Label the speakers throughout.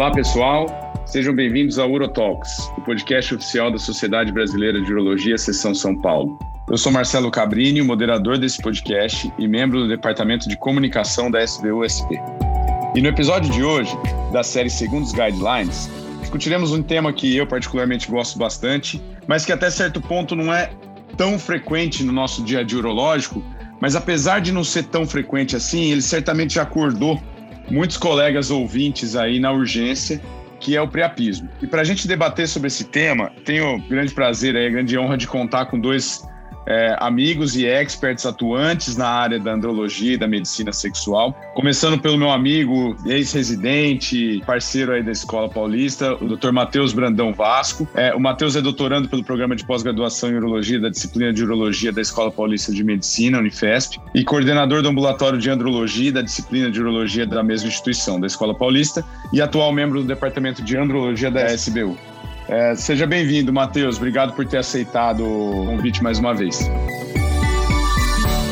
Speaker 1: Olá, pessoal. Sejam bem-vindos ao Urotalks, o podcast oficial da Sociedade Brasileira de Urologia, Seção São Paulo. Eu sou Marcelo Cabrini, moderador desse podcast e membro do Departamento de Comunicação da SBU-SP. E no episódio de hoje, da série Segundos Guidelines, discutiremos um tema que eu particularmente gosto bastante, mas que até certo ponto não é tão frequente no nosso dia a dia urológico, mas apesar de não ser tão frequente assim, ele certamente já acordou muitos colegas ouvintes aí na urgência, que é o priapismo. E para a gente debater sobre esse tema, tenho grande prazer e grande honra de contar com dois é, amigos e experts atuantes na área da andrologia e da medicina sexual. Começando pelo meu amigo, ex-residente, parceiro aí da Escola Paulista, o Dr. Matheus Brandão Vasco. É, o Matheus é doutorando pelo programa de pós-graduação em urologia da disciplina de urologia da Escola Paulista de Medicina, Unifesp, e coordenador do ambulatório de andrologia da disciplina de urologia da mesma instituição, da Escola Paulista, e atual membro do departamento de andrologia da SBU. É, seja bem-vindo, Matheus. Obrigado por ter aceitado o convite mais uma vez.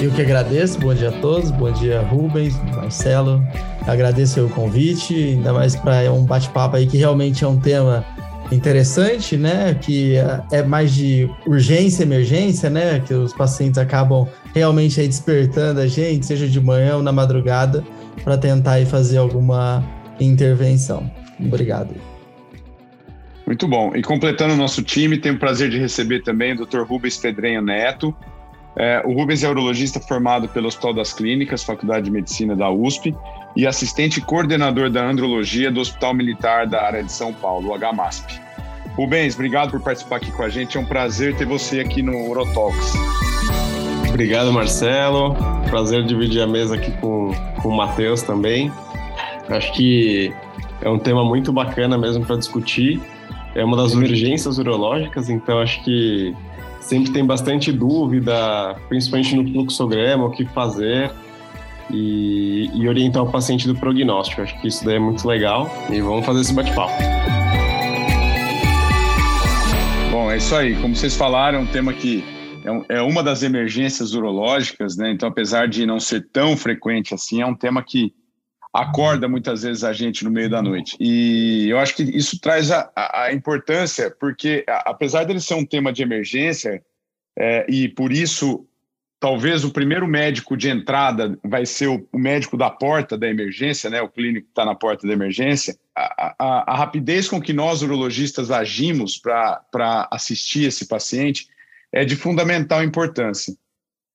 Speaker 2: Eu que agradeço. Bom dia a todos. Bom dia, Rubens, Marcelo. Agradeço o convite, ainda mais para um bate-papo aí que realmente é um tema interessante, né? Que é mais de urgência, emergência, né? Que os pacientes acabam realmente aí despertando a gente, seja de manhã ou na madrugada, para tentar aí fazer alguma intervenção. Obrigado.
Speaker 1: Muito bom. E completando o nosso time, tenho o prazer de receber também o Dr. Rubens Pedrenho Neto. É, o Rubens é urologista formado pelo Hospital das Clínicas, Faculdade de Medicina da USP, e assistente coordenador da andrologia do Hospital Militar da área de São Paulo, HMASP. Rubens, obrigado por participar aqui com a gente. É um prazer ter você aqui no Urotalks.
Speaker 3: Obrigado, Marcelo. Prazer dividir a mesa aqui com, com o Matheus também. Acho que é um tema muito bacana mesmo para discutir é uma das urgências urológicas, então acho que sempre tem bastante dúvida, principalmente no fluxograma, o que fazer e, e orientar o paciente do prognóstico. Acho que isso daí é muito legal e vamos fazer esse bate-papo.
Speaker 1: Bom, é isso aí. Como vocês falaram, é um tema que é, uma das emergências urológicas, né? Então, apesar de não ser tão frequente assim, é um tema que acorda muitas vezes a gente no meio da noite. E eu acho que isso traz a, a importância, porque apesar dele ser um tema de emergência, é, e por isso talvez o primeiro médico de entrada vai ser o, o médico da porta da emergência, né, o clínico que está na porta da emergência, a, a, a, rapidez com que nós urologistas agimos para assistir esse paciente é de fundamental importância.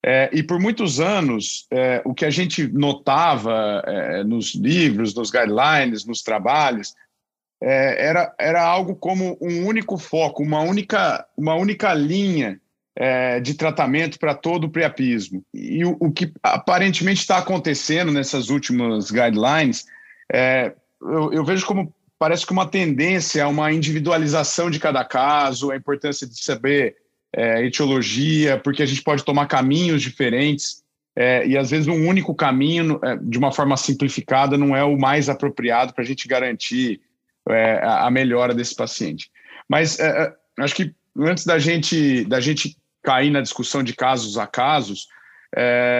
Speaker 1: É, e por muitos anos, é, o que a gente notava é, nos livros, nos guidelines, nos trabalhos, é, era, era algo como um único foco, uma única, uma única linha é, de tratamento para todo o priapismo. E o, o que aparentemente está acontecendo nessas últimas guidelines, é, eu, eu vejo como parece que uma tendência a uma individualização de cada caso, a importância de saber é, etiologia, porque a gente pode tomar caminhos diferentes é, e às vezes um único caminho, é, de uma forma simplificada, não é o mais apropriado para a gente garantir é, a melhora desse paciente. Mas é, é, acho que antes da gente, da gente cair na discussão de casos a casos,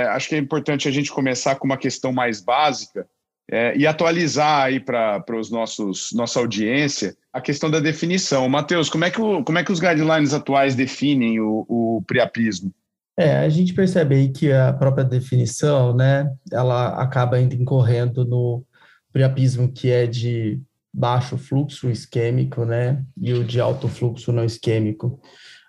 Speaker 1: acho que é importante a gente começar com uma questão mais básica, é, e atualizar aí para os nossos nossa audiência a questão da definição. Matheus, como é que como é que os guidelines atuais definem o, o priapismo?
Speaker 2: É, a gente percebe aí que a própria definição, né, ela acaba ainda incorrendo no priapismo que é de baixo fluxo isquêmico, né, e o de alto fluxo não isquêmico.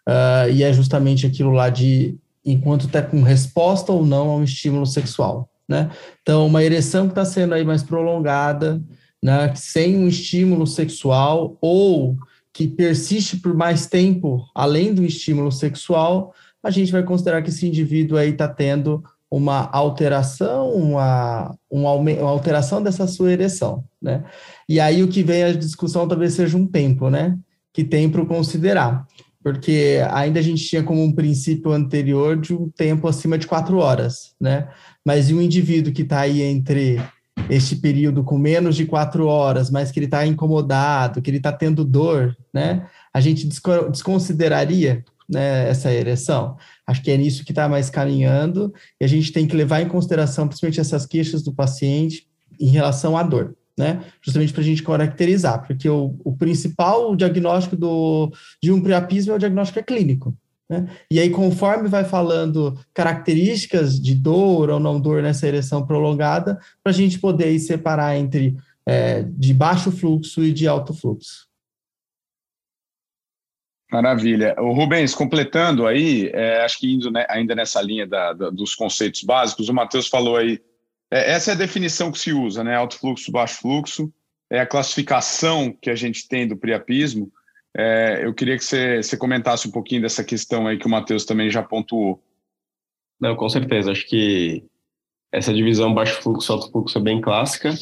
Speaker 2: Uh, e é justamente aquilo lá de enquanto está com resposta ou não a um estímulo sexual né? Então, uma ereção que está sendo aí mais prolongada, né, sem um estímulo sexual ou que persiste por mais tempo além do estímulo sexual, a gente vai considerar que esse indivíduo aí está tendo uma alteração, uma, uma, alteração dessa sua ereção, né? E aí o que vem a discussão talvez seja um tempo, né? Que tem para considerar, porque ainda a gente tinha como um princípio anterior de um tempo acima de quatro horas, né? Mas e um indivíduo que está aí entre este período com menos de quatro horas, mas que ele está incomodado, que ele está tendo dor, né? A gente desconsideraria né, essa ereção. Acho que é nisso que está mais caminhando, e a gente tem que levar em consideração, principalmente essas queixas do paciente em relação à dor. Né? Justamente para a gente caracterizar, porque o, o principal diagnóstico do, de um priapismo é o diagnóstico é clínico. Né? E aí, conforme vai falando características de dor ou não dor nessa ereção prolongada, para a gente poder separar entre é, de baixo fluxo e de alto fluxo.
Speaker 1: Maravilha. O Rubens, completando aí, é, acho que indo né, ainda nessa linha da, da, dos conceitos básicos, o Matheus falou aí, é, essa é a definição que se usa, né? Alto fluxo, baixo fluxo, é a classificação que a gente tem do priapismo. É, eu queria que você, você comentasse um pouquinho dessa questão aí que o Matheus também já pontuou.
Speaker 3: Não, com certeza. Acho que essa divisão baixo fluxo, alto fluxo é bem clássica,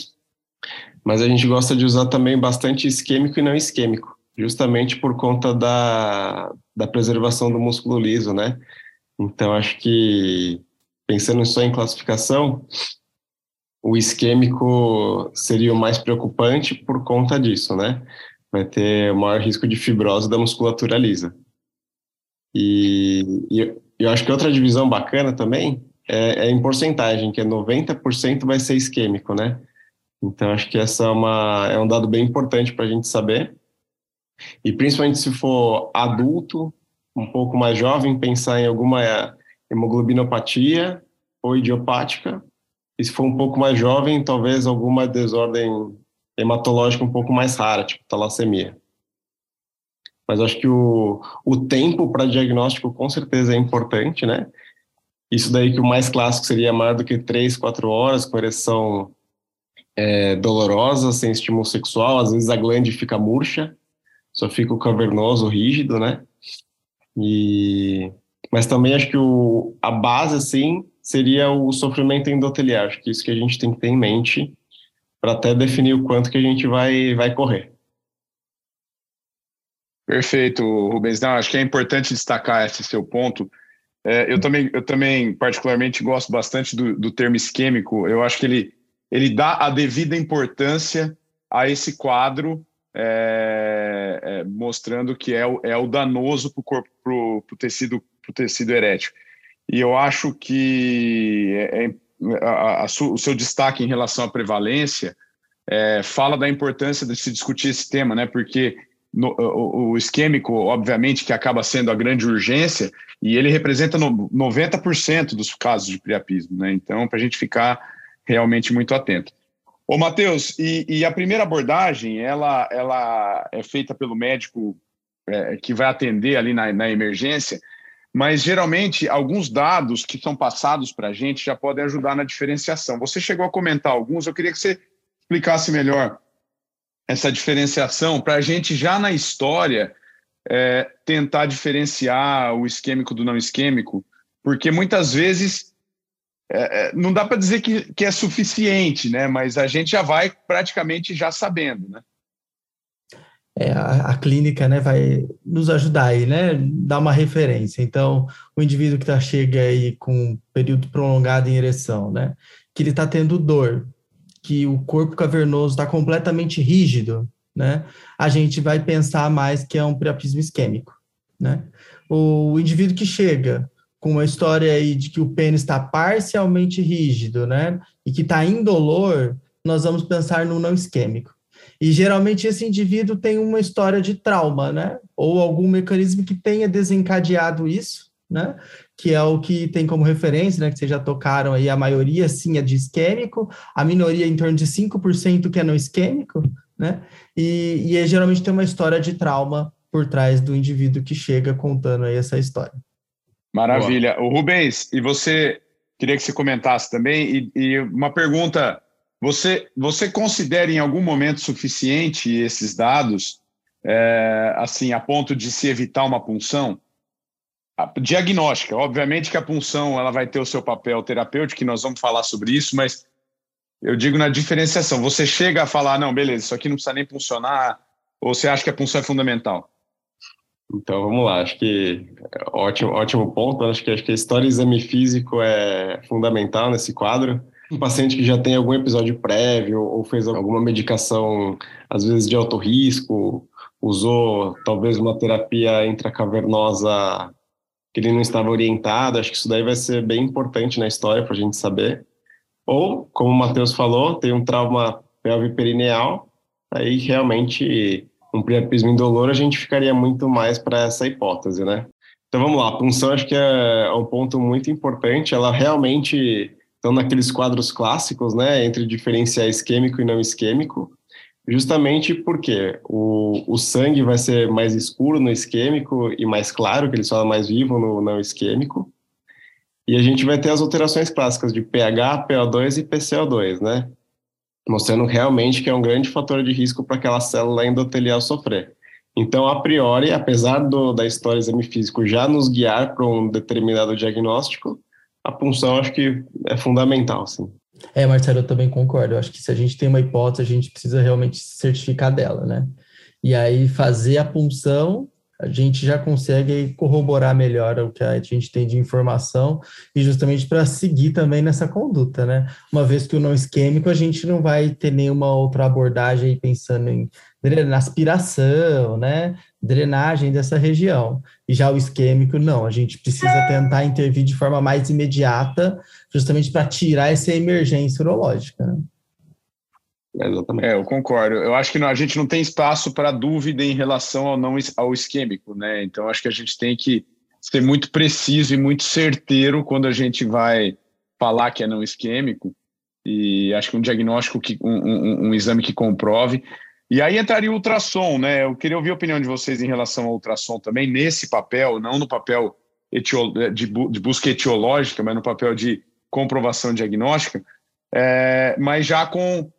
Speaker 3: mas a gente gosta de usar também bastante isquêmico e não isquêmico, justamente por conta da, da preservação do músculo liso, né? Então, acho que, pensando só em classificação, o isquêmico seria o mais preocupante por conta disso, né? vai ter o maior risco de fibrose da musculatura lisa. E, e eu acho que outra divisão bacana também é, é em porcentagem, que é 90% vai ser isquêmico, né? Então, acho que essa é, uma, é um dado bem importante para a gente saber. E principalmente se for adulto, um pouco mais jovem, pensar em alguma hemoglobinopatia ou idiopática. E se for um pouco mais jovem, talvez alguma desordem hematológica um pouco mais rara, tipo talassemia. Mas acho que o, o tempo para diagnóstico com certeza é importante, né? Isso daí que o mais clássico seria mais do que 3, 4 horas, com ereção é, dolorosa, sem estímulo sexual, às vezes a glande fica murcha, só fica o cavernoso rígido, né? E... Mas também acho que o, a base, assim, seria o sofrimento endoteliar. Acho que isso que a gente tem que ter em mente para até definir o quanto que a gente vai, vai correr.
Speaker 1: Perfeito, Rubens. Não, acho que é importante destacar esse seu ponto. É, eu, também, eu também, particularmente, gosto bastante do, do termo isquêmico. Eu acho que ele, ele dá a devida importância a esse quadro, é, é, mostrando que é o, é o danoso para o para o tecido, tecido erétil. E eu acho que é, é a, a, o seu destaque em relação à prevalência é, fala da importância de se discutir esse tema, né? Porque no, o, o, isquêmico, obviamente, que acaba sendo a grande urgência, e ele representa no, 90% dos casos de priapismo, né? Então, para a gente ficar realmente muito atento. Ô, Matheus, e, e, a primeira abordagem, ela, ela é feita pelo médico é, que vai atender ali na, na emergência, mas geralmente alguns dados que são passados para a gente já podem ajudar na diferenciação. Você chegou a comentar alguns, eu queria que você explicasse melhor essa diferenciação para a gente já na história é, tentar diferenciar o isquêmico do não isquêmico, porque muitas vezes é, é não dá para dizer que, que é suficiente, né? Mas a gente já vai praticamente já sabendo, né?
Speaker 2: É, a, a, clínica né, vai nos ajudar aí, né? Dar uma referência. Então, o indivíduo que tá, chega aí com um período prolongado em ereção, né? Que ele está tendo dor, que o corpo cavernoso está completamente rígido, né? A gente vai pensar mais que é um priapismo isquêmico, né? O, o indivíduo que chega com uma história aí de que o pênis está parcialmente rígido, né? E que está indolor, nós vamos pensar no não isquêmico. E geralmente esse indivíduo tem uma história de trauma, né? Ou algum mecanismo que tenha desencadeado isso, né? Que é o que tem como referência, né? Que vocês já tocaram aí, a maioria sim é de isquêmico, a minoria em torno de 5% que é não isquêmico, né? E, e geralmente tem uma história de trauma por trás do indivíduo que chega contando aí essa história.
Speaker 1: Maravilha. O Rubens, e você queria que você comentasse também, e, e uma pergunta você, você considera em algum momento suficiente esses dados, é, assim, a ponto de se evitar uma punção? A diagnóstica, obviamente que a punção ela vai ter o seu papel terapêutico, que nós vamos falar sobre isso, mas eu digo na diferenciação. Você chega a falar, não, beleza, isso aqui não precisa nem funcionar, ou você acha que a punção é fundamental?
Speaker 3: Então vamos lá, acho que ótimo, ótimo ponto. Acho que acho que a história exame físico é fundamental nesse quadro um paciente que já tem algum episódio prévio ou fez alguma medicação, às vezes de alto risco, usou talvez uma terapia intracavernosa que ele não estava orientado, acho que isso daí vai ser bem importante na história para a gente saber. Ou, como o Matheus falou, tem um trauma pelviperineal, aí realmente um priapismo indolor a gente ficaria muito mais para essa hipótese, né? Então vamos lá, a punção acho que é, é um ponto muito importante, ela realmente estão naqueles quadros clássicos, né, entre diferenciar isquêmico e não isquêmico, justamente porque o, o sangue vai ser mais escuro no isquêmico e mais claro, que ele só é mais vivo no não isquêmico, e a gente vai ter as alterações clássicas de pH, PO2 e PCO2, né? Mostrando realmente que é um grande fator de risco para aquela célula endotelial sofrer. Então, a priori, apesar do, da história exame físico já nos guiar para um determinado diagnóstico, a punção acho que é fundamental, sim.
Speaker 2: É, Marcelo, eu também concordo. Eu acho que se a gente tem uma hipótese, a gente precisa realmente certificar dela, né? E aí fazer a punção a gente já consegue corroborar melhor o que a gente tem de informação e justamente para seguir também nessa conduta, né? Uma vez que o não isquêmico, a gente não vai ter nenhuma outra abordagem aí pensando em aspiração, né? Drenagem dessa região. E já o isquêmico, não, a gente precisa tentar intervir de forma mais imediata, justamente para tirar essa emergência urológica. Né?
Speaker 1: Exatamente. É, eu concordo. Eu acho que não, a gente não tem espaço para dúvida em relação ao não ao isquêmico, né? Então acho que a gente tem que ser muito preciso e muito certeiro quando a gente vai falar que é não isquêmico. E acho que um diagnóstico que um, um, um exame que comprove. E aí entraria o ultrassom, né? Eu queria ouvir a opinião de vocês em relação ao ultrassom também nesse papel, não no papel de, de busca etiológica, mas no papel de comprovação diagnóstica, é, mas já com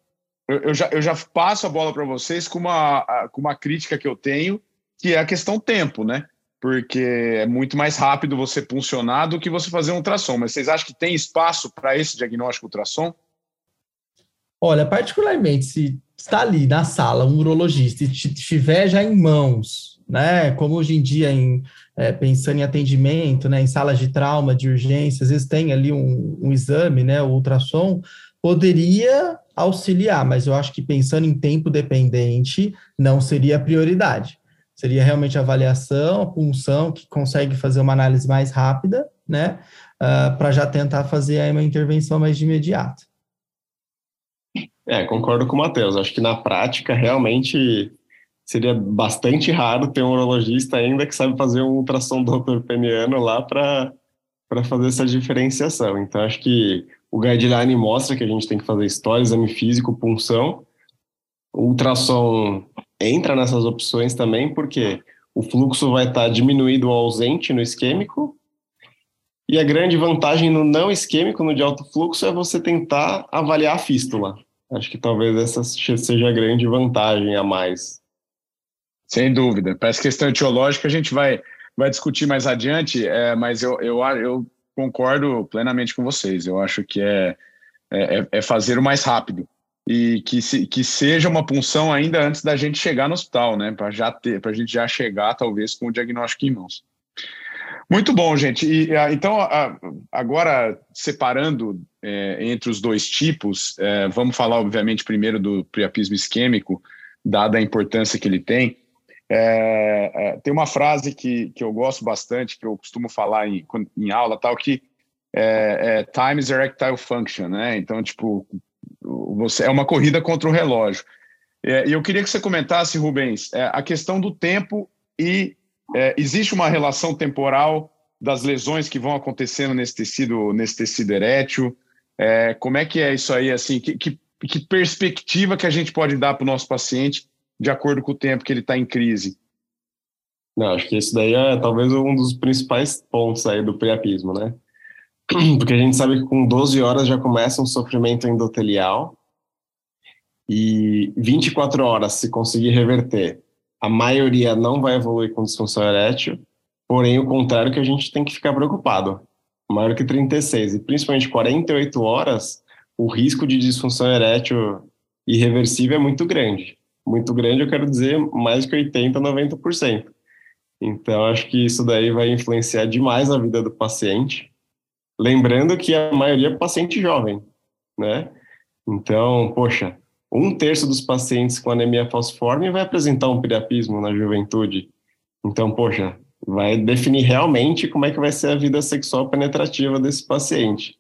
Speaker 1: eu, já, eu já passo a bola para vocês com uma, com uma crítica que eu tenho, que é a questão tempo, né? Porque é muito mais rápido você funcionar do que você fazer um ultrassom. Mas vocês acham que tem espaço para esse diagnóstico ultrassom?
Speaker 2: Olha, particularmente, se está ali na sala um urologista e estiver já em mãos, né? Como hoje em dia, em, é, pensando em atendimento, né? Em salas de trauma, de urgência, às vezes tem ali um, um exame, né? O ultrassom poderia auxiliar, mas eu acho que pensando em tempo dependente, não seria a prioridade. Seria realmente a avaliação, a punção, que consegue fazer uma análise mais rápida, né? Uh, ah, para já tentar fazer uma intervenção mais de imediato.
Speaker 3: É, concordo com o Matheus. Acho que na prática, realmente, seria bastante raro ter um urologista ainda que sabe fazer um ultrassom peniano lá para fazer essa diferenciação. Então, acho que o guideline mostra que a gente tem que fazer história, exame físico, punção. O ultrassom entra nessas opções também, porque o fluxo vai estar diminuído ou ausente no isquêmico. E a grande vantagem no não isquêmico, no de alto fluxo, é você tentar avaliar a fístula. Acho que talvez essa seja a grande vantagem a mais.
Speaker 1: Sem dúvida. Para essa questão etiológica, a gente vai, vai discutir mais adiante, é, mas eu, eu, eu concordo plenamente com vocês. Eu acho que é, é, é, é fazer o mais rápido e que, se, que seja uma punção ainda antes da gente chegar no hospital, né? Para já ter, para a gente já chegar talvez com o diagnóstico em mãos. Muito bom, gente. E, então, agora separando é, entre os dois tipos, é, vamos falar, obviamente, primeiro do priapismo isquêmico, dada a importância que ele tem. É, tem uma frase que, que eu gosto bastante, que eu costumo falar em, em aula, tal, que é, time is erectile function, né? Então, tipo, você é uma corrida contra o relógio. E eu queria que você comentasse, Rubens, a questão do tempo e é, existe uma relação temporal das lesões que vão acontecendo nesse tecido, nesse tecido erétil. como é que é isso aí? Assim, que, que, que perspectiva que a gente pode dar para o nosso paciente de acordo com o tempo que ele está em crise?
Speaker 3: Não, acho que isso daí é talvez um dos principais pontos aí do priapismo, né? Porque a gente sabe que com 12 horas já começa um sofrimento endotelial e 24 horas, se conseguir reverter, a maioria não vai evoluir com disfunção erétil, porém o contrário que a gente tem que ficar preocupado. Maior que 36 e principalmente 48 horas, o risco de disfunção erétil irreversível é muito grande muito grande, eu quero dizer mais que 80%, 90%. Então, acho que isso daí vai influenciar demais a vida do paciente. Lembrando que a maioria é paciente jovem, né? Então, poxa, um terço dos pacientes com anemia falciforme vai apresentar um priapismo na juventude. Então, poxa, vai definir realmente como é que vai ser a vida sexual penetrativa desse paciente.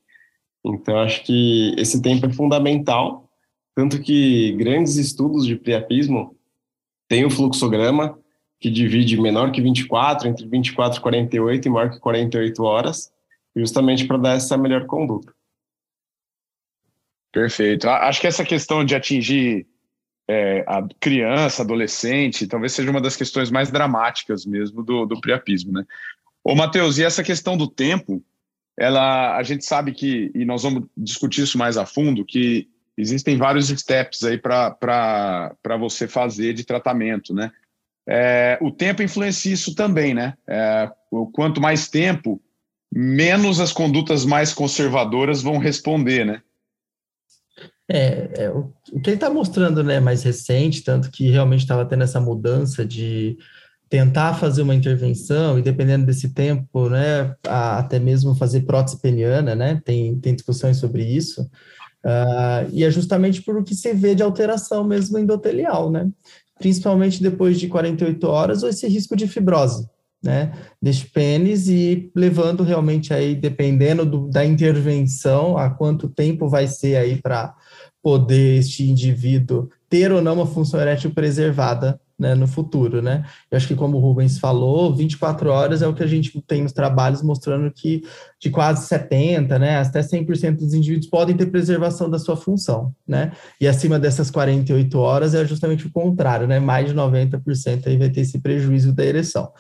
Speaker 3: Então, acho que esse tempo é fundamental Tanto que grandes estudos de priapismo têm o fluxograma, que divide menor que 24, entre 24 e 48 e maior que 48 horas, justamente para dar essa melhor conduta.
Speaker 1: Perfeito. Acho que essa questão de atingir é, a criança, adolescente, talvez seja uma das questões mais dramáticas mesmo do, do priapismo, né? Ô, Matheus, e essa questão do tempo, ela, a gente sabe que, e nós vamos discutir isso mais a fundo, que existem vários steps aí para você fazer de tratamento, né? É, o tempo influencia isso também, né? É, quanto mais tempo, menos as condutas mais conservadoras vão responder, né?
Speaker 2: É, é o, que ele está mostrando, né, mais recente, tanto que realmente estava tendo essa mudança de tentar fazer uma intervenção e dependendo desse tempo, né, a, até mesmo fazer prótese peniana, né, tem, tem discussões sobre isso, uh, e é justamente por o que se vê de alteração mesmo endotelial, né, principalmente depois de 48 horas, ou esse risco de fibrose, né, deste pênis e levando realmente aí, dependendo do, da intervenção, a quanto tempo vai ser aí para poder este indivíduo ter ou não uma função erétil preservada né, no futuro, né? Eu acho que como o Rubens falou, 24 horas é o que a gente tem nos trabalhos mostrando que de quase 70, né, até 100% dos indivíduos podem ter preservação da sua função, né? E acima dessas 48 horas é justamente o contrário, né? Mais de 90% aí vai ter esse prejuízo da ereção.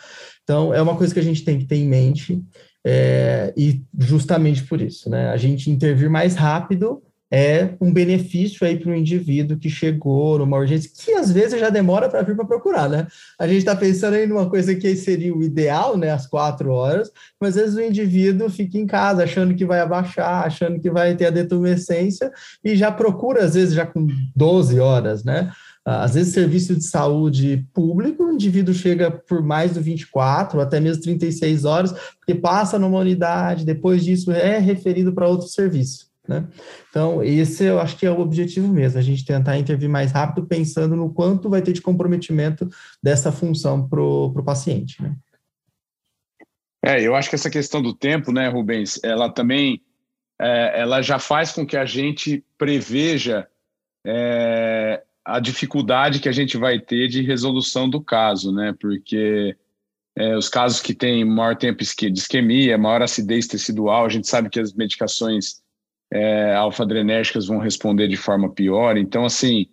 Speaker 2: Então, é uma coisa que a gente tem que ter em mente, é, e justamente por isso, né? A gente intervir mais rápido é um benefício aí para o indivíduo que chegou numa urgência, que às vezes já demora para vir para procurar, né? A gente está pensando aí numa coisa que seria o ideal, né? Às quatro horas, mas às vezes o indivíduo fica em casa achando que vai abaixar, achando que vai ter a detumescência e já procura, às vezes, já com 12 horas, né? Às vezes, serviço de saúde público, o indivíduo chega por mais do 24, até mesmo 36 horas, porque passa numa unidade, depois disso é referido para outro serviço. Né? Então, esse eu acho que é o objetivo mesmo, a gente tentar intervir mais rápido, pensando no quanto vai ter de comprometimento dessa função para o paciente. Né?
Speaker 1: É, eu acho que essa questão do tempo, né, Rubens, ela também é, ela já faz com que a gente preveja é, a dificuldade que a gente vai ter de resolução do caso, né? Porque é, os casos que têm maior tempo de isquemia, maior acidez tecidual, a gente sabe que as medicações é, alfa-adrenérgicas vão responder de forma pior. Então, assim,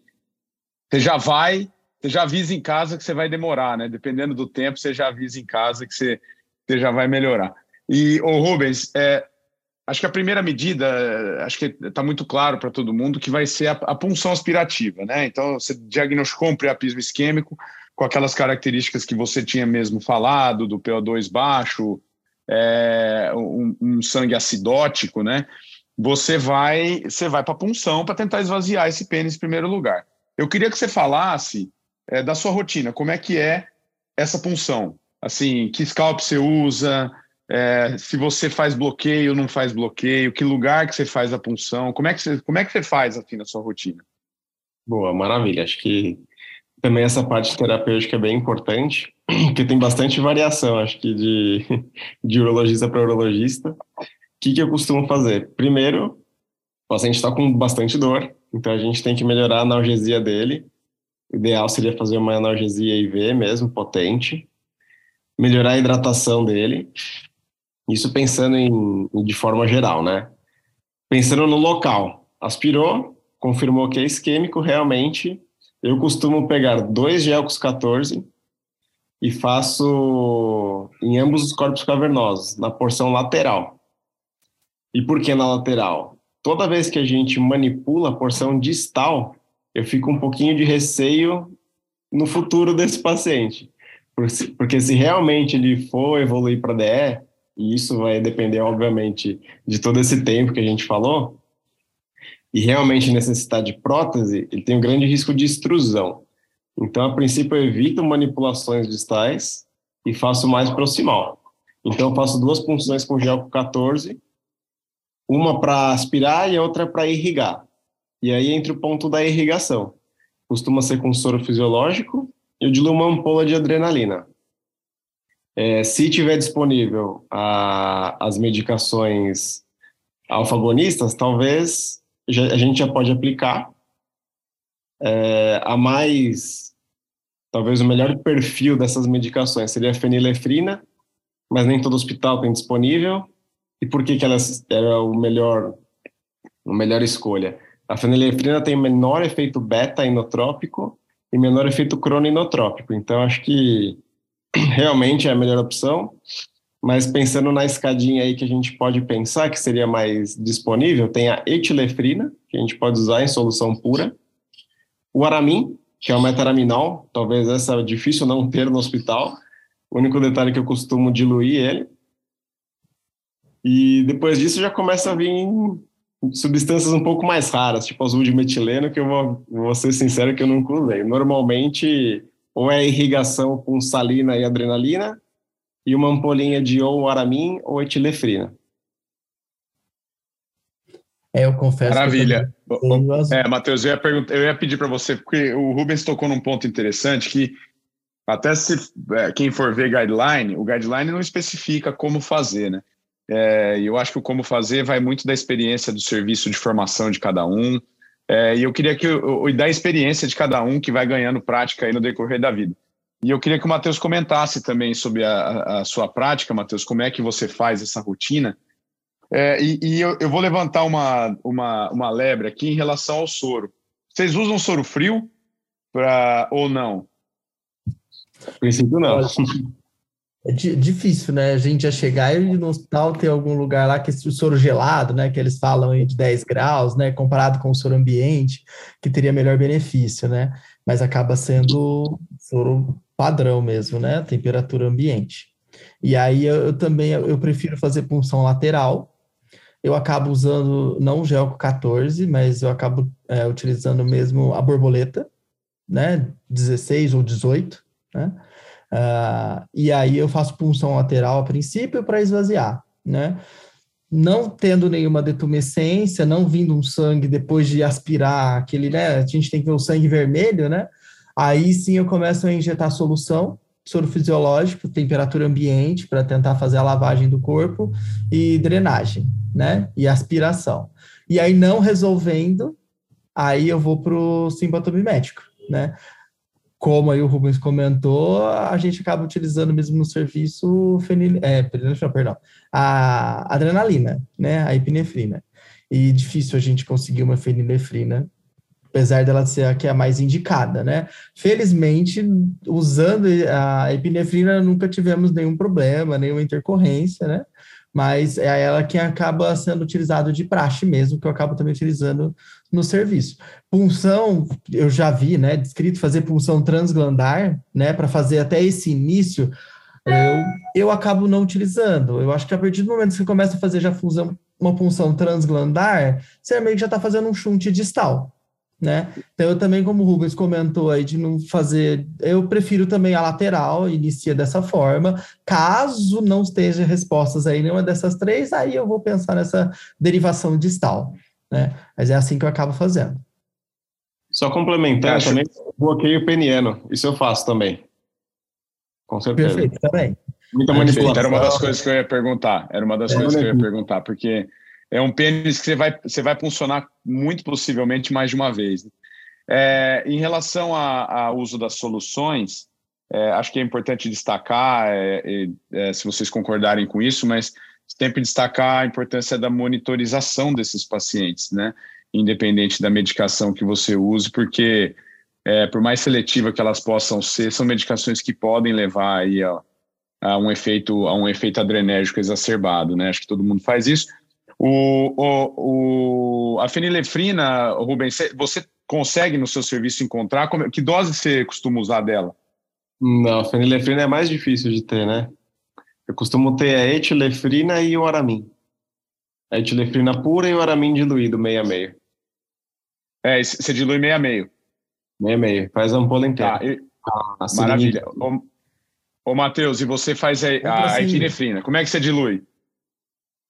Speaker 1: você já vai, você já avisa em casa que você vai demorar, né? Dependendo do tempo, você já avisa em casa que você, você já vai melhorar. E, ô Rubens, é, acho que a primeira medida, acho que está muito claro para todo mundo, que vai ser a, a, punção aspirativa, né? Então, você diagnosticou um priapismo isquêmico com aquelas características que você tinha mesmo falado, do PO2 baixo, é, um, um sangue acidótico, né? Você vai você vai para punção para tentar esvaziar esse pênis em primeiro lugar. Eu queria que você falasse é, da sua rotina, como é que é essa punção? Assim, que scalp você usa, é, se você faz bloqueio não faz bloqueio, que lugar que você faz a punção, como é que você, como é que você faz assim na sua rotina?
Speaker 3: Boa, maravilha. Acho que também essa parte terapêutica é bem importante, porque tem bastante variação, acho que de, de urologista para urologista que, que eu costumo fazer? Primeiro, o paciente está com bastante dor, então a gente tem que melhorar a analgesia dele. O ideal seria fazer uma analgesia IV mesmo, potente. Melhorar a hidratação dele. Isso pensando em, de forma geral, né? Pensando no local. Aspirou, confirmou que é isquêmico, realmente. Eu costumo pegar dois Gelcos 14 e faço em ambos os corpos cavernosos, na porção lateral. E por que na lateral? Toda vez que a gente manipula a porção distal, eu fico um pouquinho de receio no futuro desse paciente. Porque se realmente ele for evoluir para DE, e isso vai depender, obviamente, de todo esse tempo que a gente falou, e realmente necessitar de prótese, ele tem um grande risco de extrusão. Então, a princípio, eu evito manipulações distais e faço mais proximal. Então, eu faço duas punções com gel 14 uma para aspirar e a outra para irrigar. E aí entra o ponto da irrigação. Costuma ser com soro fisiológico e eu diluo uma ampola de adrenalina. É, se tiver disponível a, as medicações alfagonistas, talvez já, a gente já pode aplicar é, a mais, talvez o melhor perfil dessas medicações seria a fenilefrina, mas nem todo hospital tem disponível. E por que, que ela era o melhor, a melhor escolha? A fenilefrina tem menor efeito beta inotrópico e menor efeito cronoinotrópico. Então, acho que realmente é a melhor opção. Mas pensando na escadinha aí que a gente pode pensar que seria mais disponível, tem a etilefrina, que a gente pode usar em solução pura, o aramin, que é o metaraminol, talvez essa é difícil não ter no hospital. O único detalhe que eu costumo diluir ele. E depois disso já começa a vir substâncias um pouco mais raras, tipo azul de metileno, que eu vou, vou ser sincero que eu nunca usei. Normalmente, ou é irrigação com salina e adrenalina, e uma ampolinha de ou aramin ou etilefrina.
Speaker 2: É, eu confesso.
Speaker 1: Maravilha. Que é, Matheus, eu ia, perguntar, eu ia pedir para você, porque o Rubens tocou num ponto interessante que até se é, quem for ver guideline, o guideline não especifica como fazer, né? É, e eu acho que o como fazer vai muito da experiência do serviço de formação de cada um. É, e eu queria que e da experiência de cada um que vai ganhando prática aí no decorrer da vida. E eu queria que o Matheus comentasse também sobre a, a sua prática, Matheus, como é que você faz essa rotina. É, e, e eu, eu, vou levantar uma, uma, uma lebre aqui em relação ao soro. Vocês usam soro frio pra, ou não?
Speaker 3: princípio, não.
Speaker 2: É difícil, né? A gente já chegar e no hospital ter algum lugar lá que o soro gelado, né? Que eles falam de 10 graus, né? Comparado com o soro ambiente, que teria melhor benefício, né? Mas acaba sendo soro padrão mesmo, né? Temperatura ambiente. E aí eu, eu também eu prefiro fazer punção lateral. Eu acabo usando não o Gelco 14, mas eu acabo é, utilizando mesmo a borboleta, né? 16 ou 18, né? Uh, e aí eu faço punção lateral a princípio para esvaziar, né? Não tendo nenhuma detumescência, não vindo um sangue depois de aspirar aquele, né? A gente tem que ver o sangue vermelho, né? Aí sim eu começo a injetar solução, soro fisiológico, temperatura ambiente, para tentar fazer a lavagem do corpo e drenagem, né? E aspiração. E aí não resolvendo, aí eu vou para o simbatomimético, né? Como aí o Rubens comentou, a gente acaba utilizando mesmo no serviço fenil, é, perdão, a adrenalina, né, a epinefrina. E difícil a gente conseguir uma fenilefrina, apesar dela ser a que é a mais indicada, né? Felizmente, usando a epinefrina, nunca tivemos nenhum problema, nenhuma intercorrência, né? Mas é ela que acaba sendo utilizado de praxe mesmo, que eu acabo também utilizando no serviço. Punção, eu já vi, né, descrito fazer punção transglandar, né, para fazer até esse início, eu, eu acabo não utilizando. Eu acho que a partir do momento que você começa a fazer já fusão, uma punção transglandar, você meio que já está fazendo um chunte distal, né? Então, eu também, como o Rubens comentou aí, de não fazer, eu prefiro também a lateral, inicia dessa forma. Caso não esteja respostas aí nenhuma dessas três, aí eu vou pensar nessa derivação distal né? Mas é assim que eu acabo fazendo.
Speaker 3: Só complementar Acho... também, bloqueio peniano. Isso eu faço também. Com certeza.
Speaker 2: Perfeito, também.
Speaker 1: Muita manipulação. Era uma das coisas que eu ia perguntar. Era uma das é, coisas que eu ia perguntar, porque é um pênis que você vai, você vai funcionar muito possivelmente mais de uma vez. É, em relação ao uso das soluções, é, acho que é importante destacar, é, é, se vocês concordarem com isso, mas sempre destacar a importância da monitorização desses pacientes, né? Independente da medicação que você use, porque é, por mais seletiva que elas possam ser, são medicações que podem levar aí a, a um efeito a um efeito adrenérgico exacerbado, né? Acho que todo mundo faz isso. O, o, o a fenilefrina, Rubens, você consegue no seu serviço encontrar? Como, que dose você costuma usar dela?
Speaker 3: Não, a fenilefrina é mais difícil de ter, né? Eu costumo ter a etilefrina e o aramin. A etilefrina pura e o aramin diluído, meio a meio.
Speaker 1: É, você dilui meio a meio.
Speaker 3: Meio a meio, faz a ampola inteira.
Speaker 1: Tá, e... ah, Maravilha. Ô, ô Matheus, e você faz a, a, a etilefrina, como é que você dilui?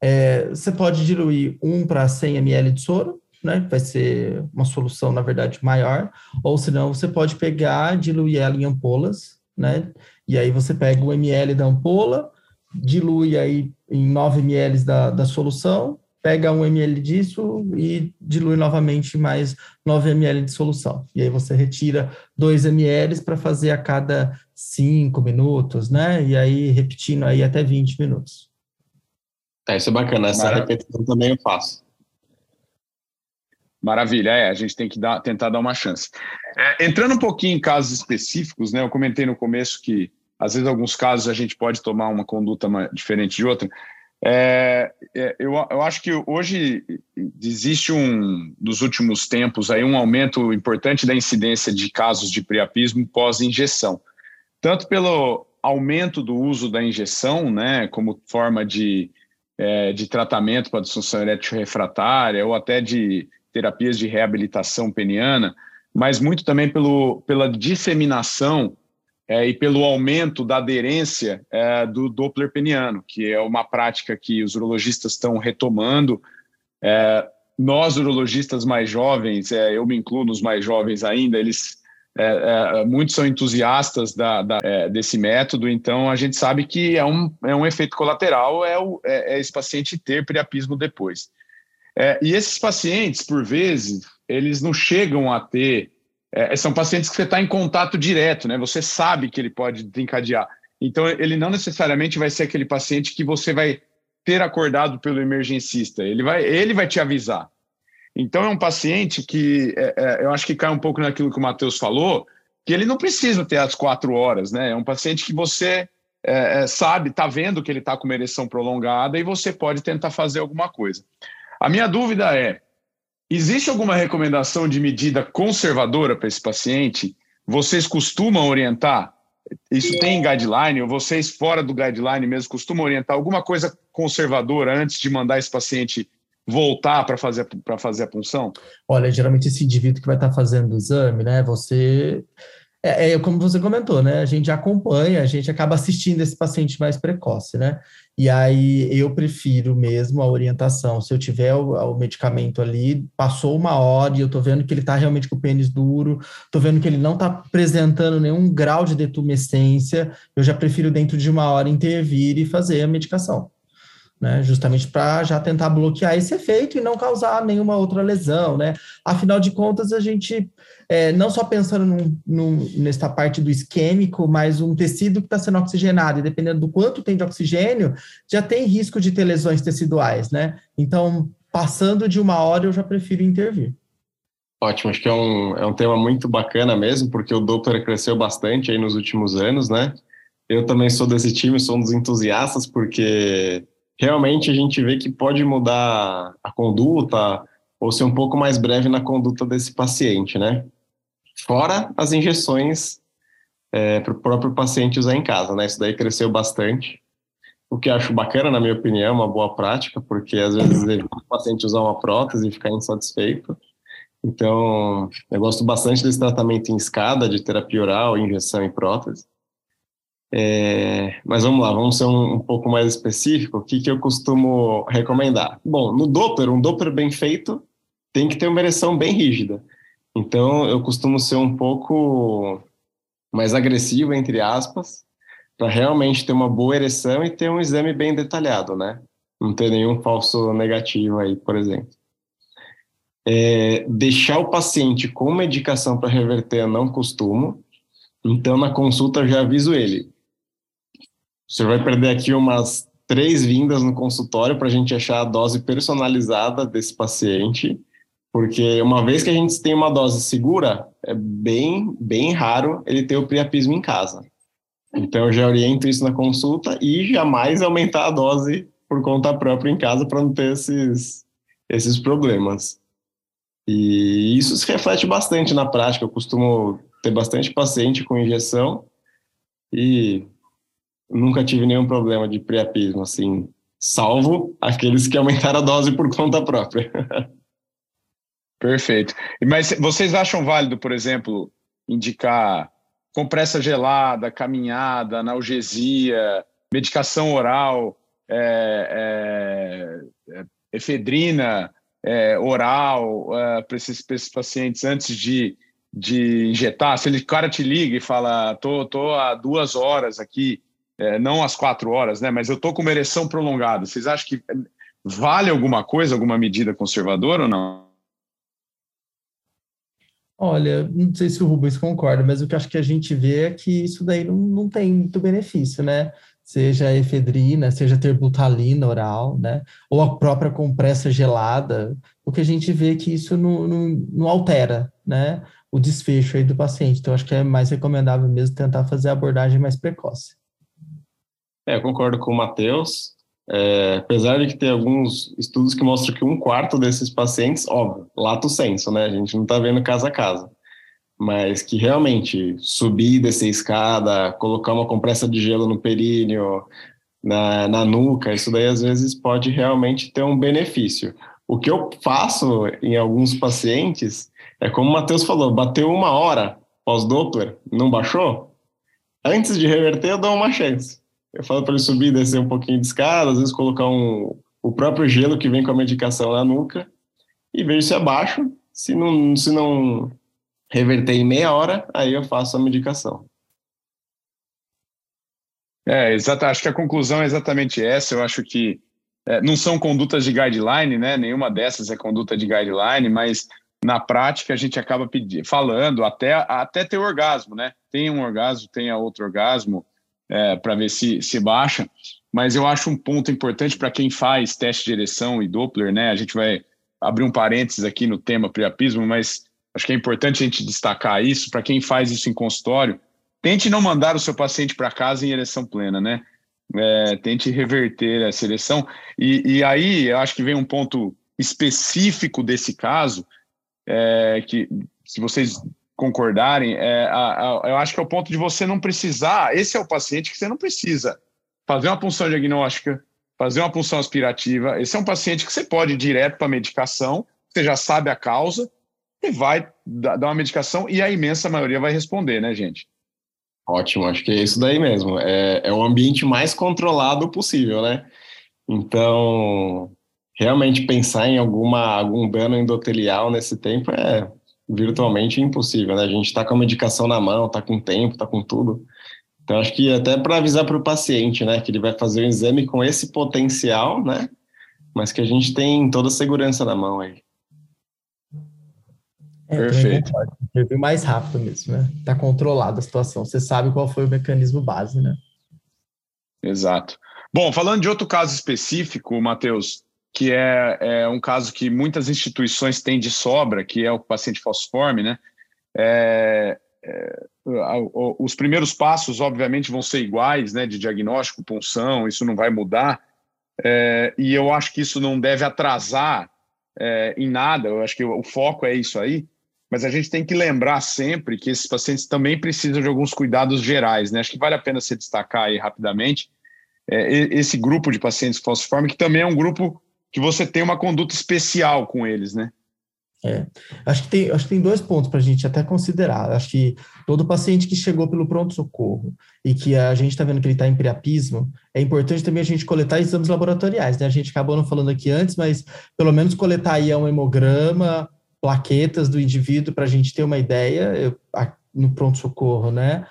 Speaker 2: É, você pode diluir 1 para 100 ml de soro, né? Vai ser uma solução, na verdade, maior. Ou senão você pode pegar, diluir ela em ampolas, né? E aí você pega o ml da ampola, dilui aí em 9 ml da, da solução, pega 1 ml disso e dilui novamente mais 9 ml de solução. E aí você retira 2 ml para fazer a cada 5 minutos, né? E aí repetindo aí até 20 minutos.
Speaker 3: É, isso é bacana, essa Maravilha. repetição também eu faço.
Speaker 1: Maravilha, é, a gente tem que dar, tentar dar uma chance. É, entrando um pouquinho em casos específicos, né? Eu comentei no começo que às vezes, alguns casos, a gente pode tomar uma conduta diferente de outra. É, é, eu, eu acho que hoje existe um, nos últimos tempos, aí um aumento importante da incidência de casos de priapismo pós-injeção. Tanto pelo aumento do uso da injeção, né, como forma de, é, de tratamento para disfunção erétil refratária ou até de terapias de reabilitação peniana, mas muito também pelo, pela disseminação é, e pelo aumento da aderência é, do Doppler peniano, que é uma prática que os urologistas estão retomando. É, nós, urologistas mais jovens, é, eu me incluo nos mais jovens ainda, eles é, é, muitos são entusiastas da, da, desse método, então a gente sabe que é um, é um efeito colateral é, o, é, esse paciente ter priapismo depois. e esses pacientes, por vezes, eles não chegam a ter é, são pacientes que você está em contato direto, né? Você sabe que ele pode desencadear. Então, ele não necessariamente vai ser aquele paciente que você vai ter acordado pelo emergencista. Ele vai, ele vai te avisar. Então, é um paciente que é, é, eu acho que cai um pouco naquilo que o Matheus falou, que ele não precisa ter as quatro horas, né? É um paciente que você é, é sabe, está vendo que ele está com uma ereção prolongada e você pode tentar fazer alguma coisa. A minha dúvida é: Existe alguma recomendação de medida conservadora para esse paciente? Vocês costumam orientar? Isso tem em guideline? Ou vocês, fora do guideline mesmo, costumam orientar alguma coisa conservadora antes de mandar esse paciente voltar para fazer, fazer a punção?
Speaker 2: Olha, geralmente esse indivíduo que vai estar fazendo o exame, né? Você é, é, como você comentou, né? A gente acompanha, a gente acaba assistindo esse paciente mais precoce, né? E aí eu prefiro mesmo a orientação. Se eu tiver o, o medicamento ali, passou uma hora e eu tô vendo que ele tá realmente com o pênis duro, tô vendo que ele não tá apresentando nenhum grau de detumescência, eu já prefiro dentro de uma hora intervir e fazer a medicação né? Justamente para já tentar bloquear esse efeito e não causar nenhuma outra lesão, né? Afinal de contas, a gente é, não só pensando num, num, nessa parte do isquêmico, mas um tecido que está sendo oxigenado, e dependendo do quanto tem de oxigênio, já tem risco de ter lesões teciduais, né? Então, passando de uma hora, eu já prefiro intervir.
Speaker 3: Ótimo, acho que é um, é um tema muito bacana mesmo, porque o Doppler cresceu bastante aí nos últimos anos, né? Eu também sou desse time, sou um dos entusiastas, porque realmente a gente vê que pode mudar a conduta ou ser um pouco mais breve na conduta desse paciente, né? Fora as injeções é, para o próprio paciente usar em casa, né? Isso daí cresceu bastante. O que acho bacana, na minha opinião, uma boa prática, porque às vezes o paciente usar uma prótese e ficar insatisfeito. Então, eu gosto bastante desse tratamento em escada, de terapia oral, injeção e prótese. É, mas vamos lá, vamos ser um, um, pouco mais específico. O que, que eu costumo recomendar? Bom, no Doppler, um Doppler bem feito tem que ter uma ereção bem rígida. Então, eu costumo ser um pouco mais agressivo, entre aspas, para realmente ter uma boa ereção e ter um exame bem detalhado, né? Não ter nenhum falso negativo aí, por exemplo. É, deixar o paciente com medicação para reverter eu não costumo. Então, na consulta, eu já aviso ele você vai perder aqui umas três vindas no consultório para a gente achar a dose personalizada desse paciente, porque uma vez que a gente tem uma dose segura, é bem, bem raro ele ter o priapismo em casa. Então, eu já oriento isso na consulta e jamais aumentar a dose por conta própria em casa para não ter esses, esses problemas. E isso se reflete bastante na prática. Eu costumo ter bastante paciente com injeção e nunca tive nenhum problema de priapismo, assim, salvo aqueles que aumentaram a dose por conta própria.
Speaker 1: Perfeito. Mas vocês acham válido, por exemplo, indicar compressa gelada, caminhada, analgesia, medicação oral, é, é, é efedrina é, oral é, para esses, esses, pacientes antes de, de injetar? Se ele, o cara te liga e fala, tô, tô há duas horas aqui é, não às quatro horas, né? Mas eu tô com uma ereção prolongada. Vocês acham que vale alguma coisa, alguma medida conservadora ou não?
Speaker 2: Olha, não sei se o Rubens concorda, mas o que acho que a gente vê é que isso daí não, não tem muito benefício, né? Seja efedrina, seja terbutalina oral, né? Ou a própria compressa gelada, o que a gente vê é que isso não, não, não altera, né? O desfecho aí do paciente. Então, acho que é mais recomendável mesmo tentar fazer a abordagem mais precoce.
Speaker 3: É, eu concordo com o Matheus. É, apesar de que tem alguns estudos que mostram que um quarto desses pacientes, óbvio, lato senso, né? A gente não está vendo casa a casa. Mas que realmente subir, descer escada, colocar uma compressa de gelo no períneo, na, na nuca, isso daí às vezes pode realmente ter um benefício. O que eu faço em alguns pacientes é como o Matheus falou, bateu uma hora pós-Doppler, não baixou? Antes de reverter, eu dou uma chance eu falo para ele subir e descer um pouquinho de escada, às vezes colocar um, o próprio gelo que vem com a medicação na nuca e vejo se abaixo. Se não, se não reverter em meia hora, aí eu faço a medicação.
Speaker 1: É, exato. Acho que a conclusão é exatamente essa. Eu acho que é, não são condutas de guideline, né? Nenhuma dessas é conduta de guideline, mas na prática a gente acaba pedindo, falando até, até ter orgasmo, né? Tem um orgasmo, tem outro orgasmo, é, para ver se, se baixa. Mas eu acho um ponto importante para quem faz teste de ereção e Doppler, né? A gente vai abrir um parênteses aqui no tema priapismo, mas acho que é importante a gente destacar isso. Para quem faz isso em consultório, tente não mandar o seu paciente para casa em ereção plena, né? É, tente reverter essa ereção. E, e, aí eu acho que vem um ponto específico desse caso, é, que se vocês concordarem, é, a, a, eu acho que é o ponto de você não precisar. Esse é o paciente que você não precisa fazer uma punção diagnóstica, fazer uma punção aspirativa. Esse é um paciente que você pode ir direto para a medicação, você já sabe a causa, e vai dar uma medicação e a imensa maioria vai responder, né, gente?
Speaker 3: Ótimo, acho que é isso daí mesmo. É, é o ambiente mais controlado possível, né? Então, realmente pensar em alguma, algum dano endotelial nesse tempo é virtualmente impossível, né? A gente está com a medicação na mão, está com tempo, está com tudo. Então, acho que até para avisar para o paciente, né, que ele vai fazer o exame com esse potencial, né, mas que a gente tem toda a segurança na mão aí.
Speaker 2: É, Perfeito. Teve mais rápido mesmo, né? Está controlada a situação. Você sabe qual foi o mecanismo base, né?
Speaker 1: Exato. Bom, falando de outro caso específico, Matheus, que é, é, um caso que muitas instituições têm de sobra, que é o paciente falciforme, né? É, é, os primeiros passos, obviamente, vão ser iguais, né? De diagnóstico, punção, isso não vai mudar. É, e eu acho que isso não deve atrasar é, em nada, eu acho que o, foco é isso aí. Mas a gente tem que lembrar sempre que esses pacientes também precisam de alguns cuidados gerais, né? Acho que vale a pena se destacar aí rapidamente esse grupo de pacientes falciforme, que também é um grupo que você tem uma conduta especial com eles, né?
Speaker 2: É, acho que tem, acho que tem dois pontos para a gente até considerar. Acho que todo paciente que chegou pelo pronto-socorro e que a gente está vendo que ele está em priapismo, é importante também a gente coletar exames laboratoriais, né? A gente acabou não falando aqui antes, mas pelo menos coletar aí um hemograma, plaquetas do indivíduo para a gente ter uma ideia eu, no pronto-socorro, né?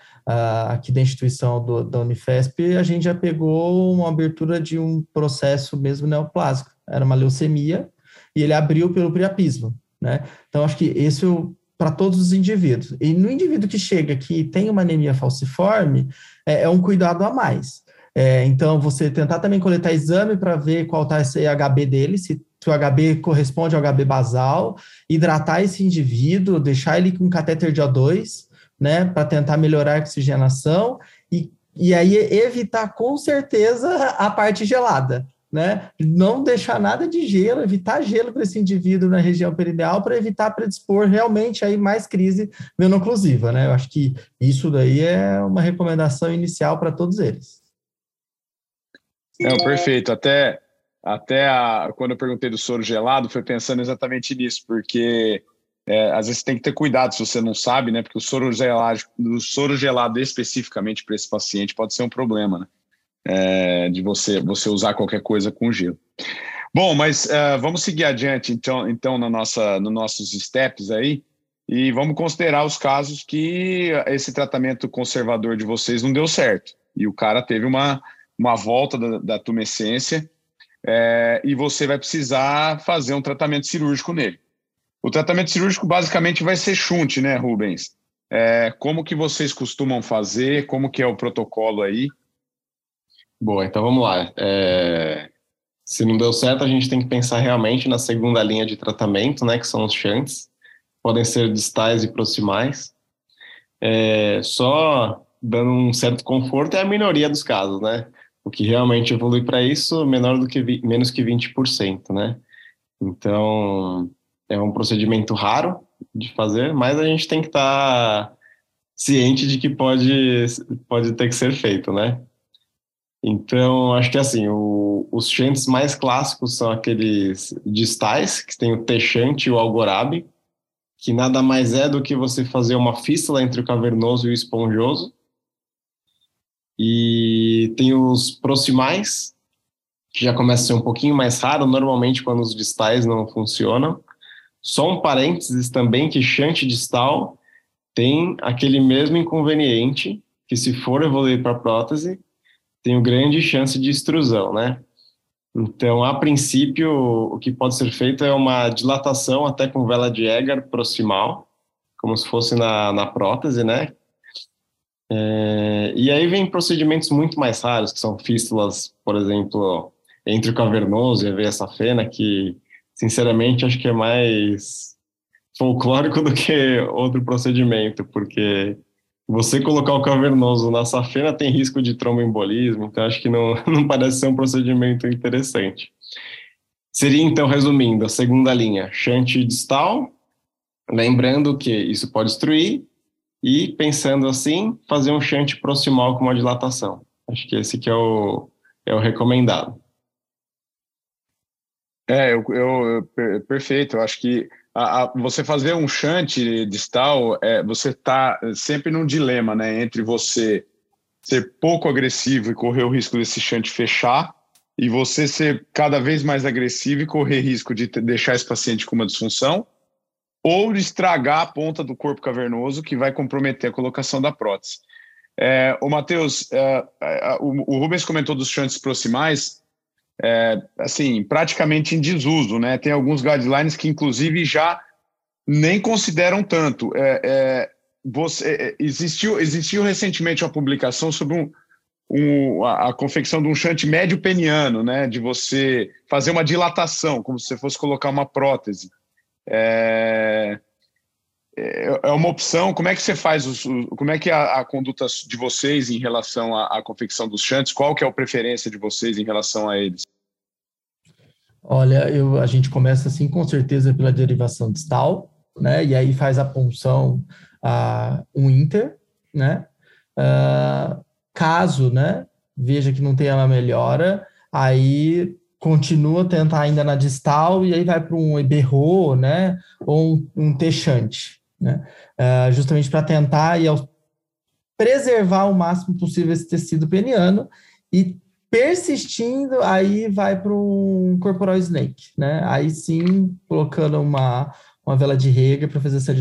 Speaker 2: aqui da instituição do, da Unifesp, a gente já pegou uma abertura de um processo mesmo neoplásico era uma leucemia, e ele abriu pelo priapismo, né? Então, acho que esse é para todos os indivíduos. E no indivíduo que chega que tem uma anemia falciforme, é, é um cuidado a mais. É, então, você tentar também coletar exame para ver qual está esse HB dele, se o HB corresponde ao HB basal, hidratar esse indivíduo, deixar ele com catéter de O2, né, para tentar melhorar a oxigenação e, e aí evitar com certeza a parte gelada né? Não deixar nada de gelo, evitar gelo para esse indivíduo na região perineal para evitar predispor realmente aí mais crise venoclusiva, né? Eu acho que isso daí é uma recomendação inicial para todos eles.
Speaker 1: É, perfeito. Até, até a, quando eu perguntei do soro gelado, foi pensando exatamente nisso, porque é, às vezes tem que ter cuidado se você não sabe, né? Porque o soro gelado, o soro gelado especificamente para esse paciente pode ser um problema, né? É, de você, você usar qualquer coisa com gelo. Bom, mas uh, vamos seguir adiante, então, então na nossa, nos nossos steps aí, e vamos considerar os casos que esse tratamento conservador de vocês não deu certo. E o cara teve uma, uma volta da, da tumescência. é, e você vai precisar fazer um tratamento cirúrgico nele. O tratamento cirúrgico basicamente vai ser shunt, né, Rubens? É, como que vocês costumam fazer? Como que é o protocolo aí?
Speaker 3: Boa, então vamos lá. É, se não deu certo, a gente tem que pensar realmente na segunda linha de tratamento, né, que são os shunts. Podem ser distais e proximais. É, só dando um certo conforto é a minoria dos casos, né? O que realmente evolui para isso, menor do que menos que 20%, né? Então, é um procedimento raro de fazer, mas a gente tem que estar tá ciente de que pode, pode ter que ser feito, né? Então, acho que assim, o, os chantes mais clássicos são aqueles distais, que tem o techante e o algorabe, que nada mais é do que você fazer uma fístula entre o cavernoso e o esponjoso. E tem os proximais, que já começa a ser um pouquinho mais raro, normalmente quando os distais não funcionam. Só um parênteses também que chante distal tem aquele mesmo inconveniente que se for evoluir para prótese, tem grande chance de extrusão, né? Então, a princípio, o que pode ser feito é uma dilatação até com vela de Egar proximal, como se fosse na, na prótese, né? É, e aí vem procedimentos muito mais raros, que são fístulas, por exemplo, entre o cavernoso e a veia safena, que sinceramente, acho que é mais folclórico do que outro procedimento, porque você colocar o cavernoso na safena tem risco de tromboembolismo, então acho que não, não parece ser um procedimento interessante. Seria, então, resumindo, a segunda linha, shunt distal, lembrando que isso pode destruir, e pensando assim, fazer um shunt proximal com uma dilatação. Acho que esse que é o, é o recomendado.
Speaker 1: É, eu, eu, eu perfeito. Eu acho que a, a, você fazer um shunt distal, é, você está sempre num dilema, né? Entre você ser pouco agressivo e correr o risco desse shunt fechar, e você ser cada vez mais agressivo e correr risco de deixar esse paciente com uma disfunção, ou de estragar a ponta do corpo cavernoso, que vai comprometer a colocação da prótese. É, o Matheus, é, é, o, o Rubens comentou dos shunts proximais, é, assim, praticamente em desuso, né? Tem alguns guidelines que, inclusive, já nem consideram tanto. É, é, você, é, existiu, existiu recentemente uma publicação sobre um, um, a, a, confecção de um chante médio peniano, né? De você fazer uma dilatação, como se você fosse colocar uma prótese. É, é, é uma opção. Como é que você faz os, como é que é a, a conduta de vocês em relação à, à confecção dos chantes? Qual que é a preferência de vocês em relação a eles?
Speaker 2: Olha, eu, a gente começa assim com certeza pela derivação distal, né? E aí faz a punção a um inter, né? Uh, caso, né? Veja que não tem uma melhora, aí continua tentar ainda na distal e aí vai para um eberro, né? Ou um, um texante, né? Uh, justamente para tentar e preservar o máximo possível esse tecido peniano e persistindo, aí vai para um corporal snake, né? Aí sim, colocando uma, uma vela de rega para fazer essa,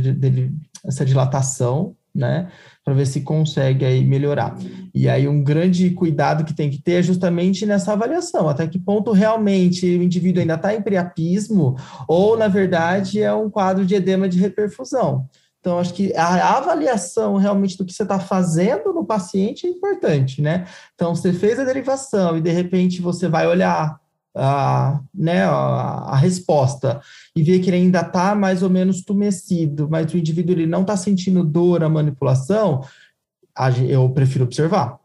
Speaker 2: essa dilatação, né? Para ver se consegue aí melhorar. E aí um grande cuidado que tem que ter é justamente nessa avaliação, até que ponto realmente o indivíduo ainda está em priapismo ou, na verdade, é um quadro de edema de reperfusão. Então, acho que a avaliação realmente do que você está fazendo no paciente é importante, né? Então, você fez a derivação e de repente você vai olhar a, né, a, a resposta e ver que ele ainda está mais ou menos tumecido, mas o indivíduo ele não está sentindo dor à manipulação, eu prefiro observar.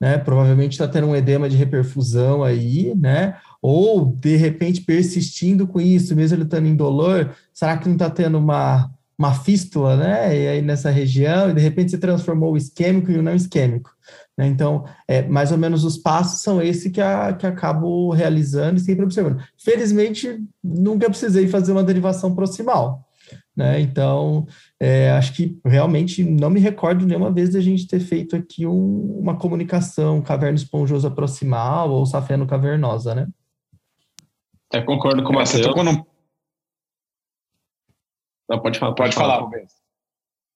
Speaker 2: Né, provavelmente está tendo um edema de reperfusão aí, né? Ou de repente persistindo com isso, mesmo ele estando indolor, será que não está tendo uma uma fístula, né? E aí nessa região, e de repente se transformou o isquêmico e o não isquêmico. Né? Então, é, mais ou menos os passos são esses que, a, que acabo realizando e sempre observando. Felizmente, nunca precisei fazer uma derivação proximal. Né? Então, é, acho que realmente não me recordo nenhuma vez de a gente ter feito aqui um, uma comunicação caverna esponjosa proximal ou safeno cavernosa, né?
Speaker 3: Concordo com o Matheus.
Speaker 1: Não, pode falar. Pode, pode falar, falar.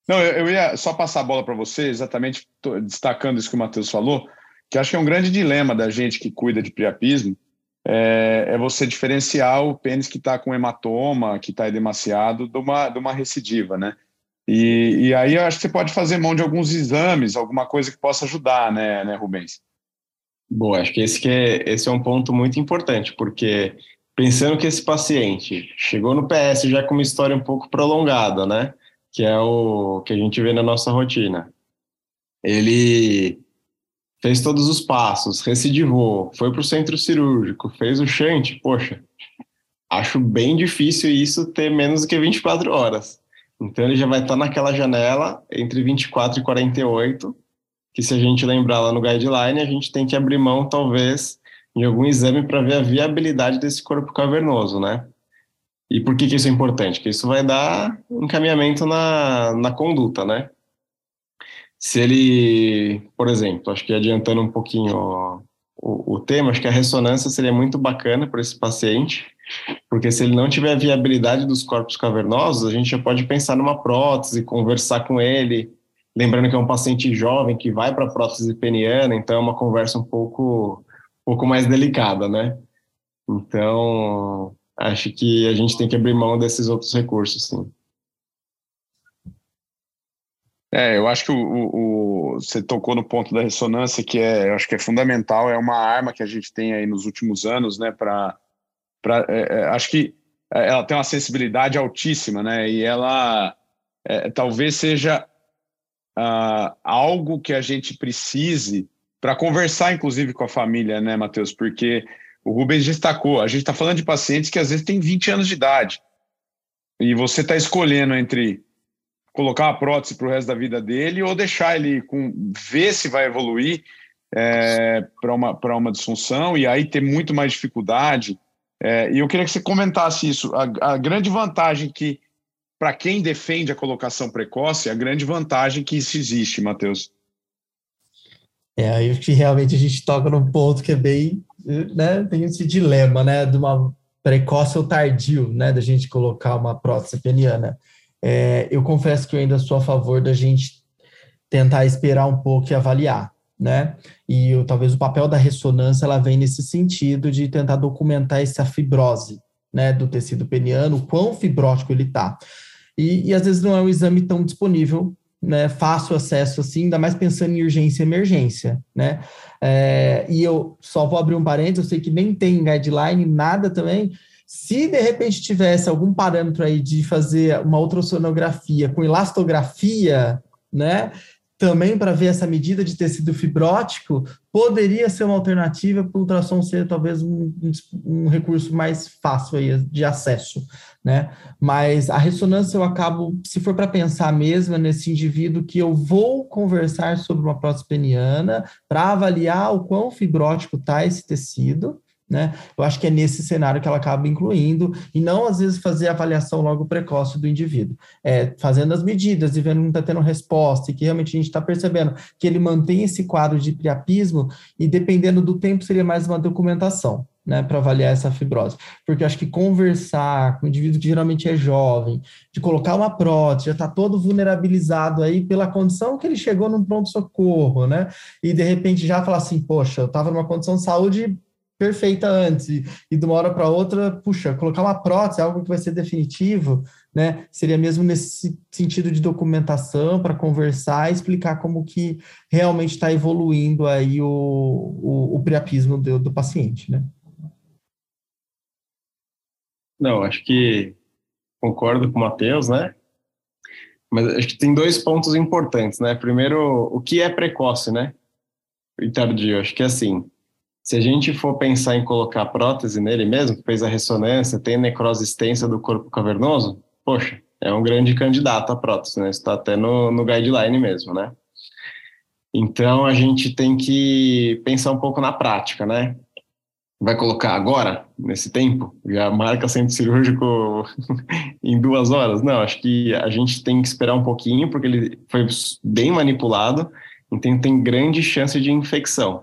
Speaker 1: Não, eu, ia só passar a bola para você, exatamente destacando isso que o Matheus falou, que acho que é um grande dilema da gente que cuida de priapismo, é, é você diferenciar o pênis que está com hematoma, que está edemaciado, de uma, de uma recidiva, né? E, e aí eu acho que você pode fazer mão de alguns exames, alguma coisa que possa ajudar, né, né Rubens?
Speaker 3: Boa, acho que esse, que é, esse é um ponto muito importante, porque pensando que esse paciente chegou no PS já com uma história um pouco prolongada, né? Que é o que a gente vê na nossa rotina. Ele fez todos os passos, recidivou, foi para o centro cirúrgico, fez o shunt, poxa, acho bem difícil isso ter menos do que 24 horas. Então ele já vai estar naquela janela entre 24 e 48, que se a gente lembrar lá no guideline, a gente tem que abrir mão talvez de algum exame para ver a viabilidade desse corpo cavernoso, né? E por que, que isso é importante? Porque isso vai dar encaminhamento na, na conduta, né? Se ele, por exemplo, acho que adiantando um pouquinho o, o, tema, acho que a ressonância seria muito bacana para esse paciente, porque se ele não tiver a viabilidade dos corpos cavernosos, a gente já pode pensar numa prótese, conversar com ele, lembrando que é um paciente jovem que vai para prótese peniana, então é uma conversa um pouco, um pouco mais delicada, né? Então, acho que a gente tem que abrir mão desses outros recursos, sim.
Speaker 1: É, eu acho que o, o, o, você tocou no ponto da ressonância, que é, eu acho que é fundamental, é uma arma que a gente tem aí nos últimos anos, né, para é, é, acho que ela tem uma sensibilidade altíssima, né? E ela é, talvez seja uh, algo que a gente precise para conversar, inclusive, com a família, né, Matheus? Porque o Rubens destacou, a gente está falando de pacientes que às vezes têm 20 anos de idade. E você está escolhendo entre colocar uma prótese para o resto da vida dele ou deixar ele com ver se vai evoluir é, para uma, uma disfunção e aí ter muito mais dificuldade é, e eu queria que você comentasse isso. A, a grande vantagem que, para quem defende a colocação precoce, a grande vantagem que isso existe, Matheus.
Speaker 2: É, aí realmente a gente toca num ponto que é bem, né, tem esse dilema, né, de uma precoce ou tardio, né, da gente colocar uma prótese peniana. É, eu confesso que eu ainda sou a favor da gente tentar esperar um pouco e avaliar né? E o, talvez o papel da ressonância ela vem nesse sentido de tentar documentar essa fibrose, né, do tecido peniano, quão fibrótico ele está. E, e, às vezes não é um exame tão disponível, né, fácil acesso assim, ainda mais pensando em urgência e emergência, né? É, e eu só vou abrir um parênteses, eu sei que nem tem guideline, nada também. Se de repente tivesse algum parâmetro aí de fazer uma ultrassonografia com elastografia, né? Também para ver essa medida de tecido fibrótico, poderia ser uma alternativa para o ultrassom ser talvez um, um, recurso mais fácil aí de acesso, né? Mas a ressonância eu acabo, se for para pensar mesmo é nesse indivíduo que eu vou conversar sobre uma prótese peniana para avaliar o quão fibrótico está esse tecido, né? Eu acho que é nesse cenário que ela acaba incluindo, e não às vezes fazer a avaliação logo precoce do indivíduo. É, fazendo as medidas e vendo que não está tendo resposta, e que realmente a gente está percebendo que ele mantém esse quadro de priapismo, e dependendo do tempo, seria mais uma documentação. Né, para avaliar essa fibrose. Porque acho que conversar com um indivíduo que geralmente é jovem, de colocar uma prótese, já está todo vulnerabilizado aí pela condição que ele chegou num pronto-socorro, né? E de repente já falar assim, poxa, eu estava numa condição de saúde perfeita antes e, de uma hora para outra, puxa, colocar uma prótese, algo que vai ser definitivo, né? Seria mesmo nesse sentido de documentação para conversar e explicar como que realmente está evoluindo aí o, o, o priapismo do, do paciente, né?
Speaker 3: Não, acho que concordo com o Matheus, né? Mas acho que tem dois pontos importantes, né? Primeiro, o que é precoce, né? E tardio. Acho que é assim, se a gente for pensar em colocar prótese nele mesmo, fez a ressonância, tem necrose extensa do corpo cavernoso, poxa, é um grande candidato a prótese, né? Está até no, no guideline mesmo, né? Então a gente tem que pensar um pouco na prática, né? Vai colocar agora, nesse tempo? Já marca centro cirúrgico em duas horas? Não, acho que a gente tem que esperar um pouquinho, porque ele foi bem manipulado, então tem grande chance de infecção.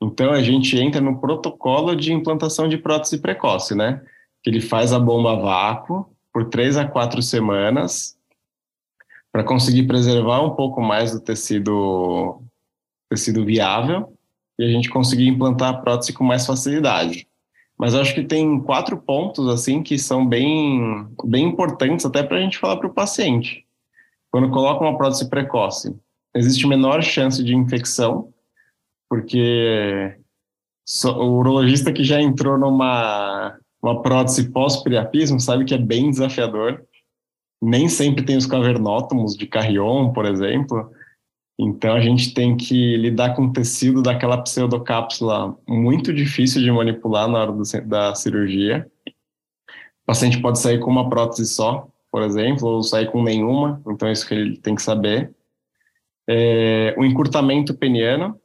Speaker 3: Então a gente entra no protocolo de implantação de prótese precoce, né? Que ele faz a bomba a vácuo por três a quatro semanas para conseguir preservar um pouco mais do tecido tecido viável e a gente conseguir implantar a prótese com mais facilidade. mas acho que tem quatro pontos assim que são bem, bem importantes até para a gente falar para o paciente. Quando coloca uma prótese precoce, existe menor chance de infecção, porque o urologista que já entrou numa uma prótese pós-priapismo sabe que é bem desafiador. Nem sempre tem os cavernótomos de Carrion, por exemplo. Então a gente tem que lidar com o tecido daquela pseudocápsula muito difícil de manipular na hora do, da cirurgia. O paciente pode sair com uma prótese só, por exemplo, ou sair com nenhuma, então é isso que ele tem que saber. É, o encurtamento peniano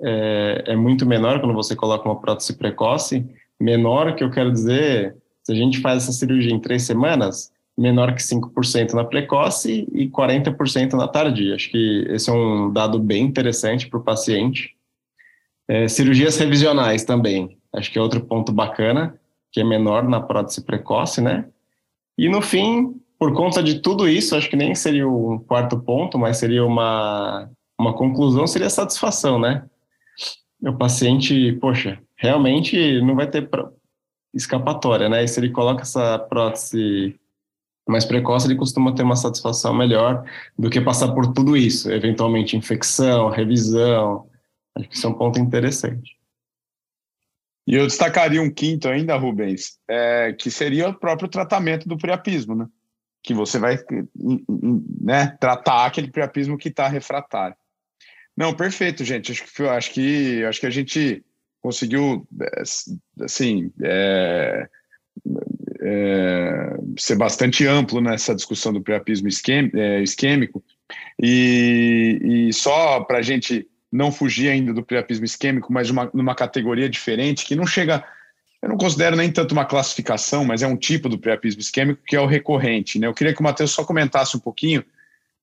Speaker 3: é, é, muito menor quando você coloca uma prótese precoce. Menor, que eu quero dizer, se a gente faz essa cirurgia em três semanas, menor que 5% na precoce e 40% na tardia. Acho que esse é um dado bem interessante para o paciente. É, cirurgias revisionais também, acho que é outro ponto bacana, que é menor na prótese precoce, né? E no fim, por conta de tudo isso, acho que nem seria um quarto ponto, mas seria uma, uma conclusão, seria satisfação, né? O paciente, poxa, realmente não vai ter escapatória, né? E se ele coloca essa prótese mais precoce, ele costuma ter uma satisfação melhor do que passar por tudo isso, eventualmente infecção, revisão. Acho que isso é um ponto interessante.
Speaker 1: E eu destacaria um quinto ainda, Rubens, é, que seria o próprio tratamento do priapismo, né? Que você vai né, tratar aquele priapismo que está refratário. Não, perfeito, gente. Acho que, acho que, acho que a gente conseguiu, é, assim, é, é, ser bastante amplo nessa discussão do priapismo isquêmico. E, e só para a gente não fugir ainda do priapismo isquêmico, mas uma, numa categoria diferente, que não chega. Eu não considero nem tanto uma classificação, mas é um tipo do priapismo isquêmico que é o recorrente. Né? Eu queria que o Matheus só comentasse um pouquinho,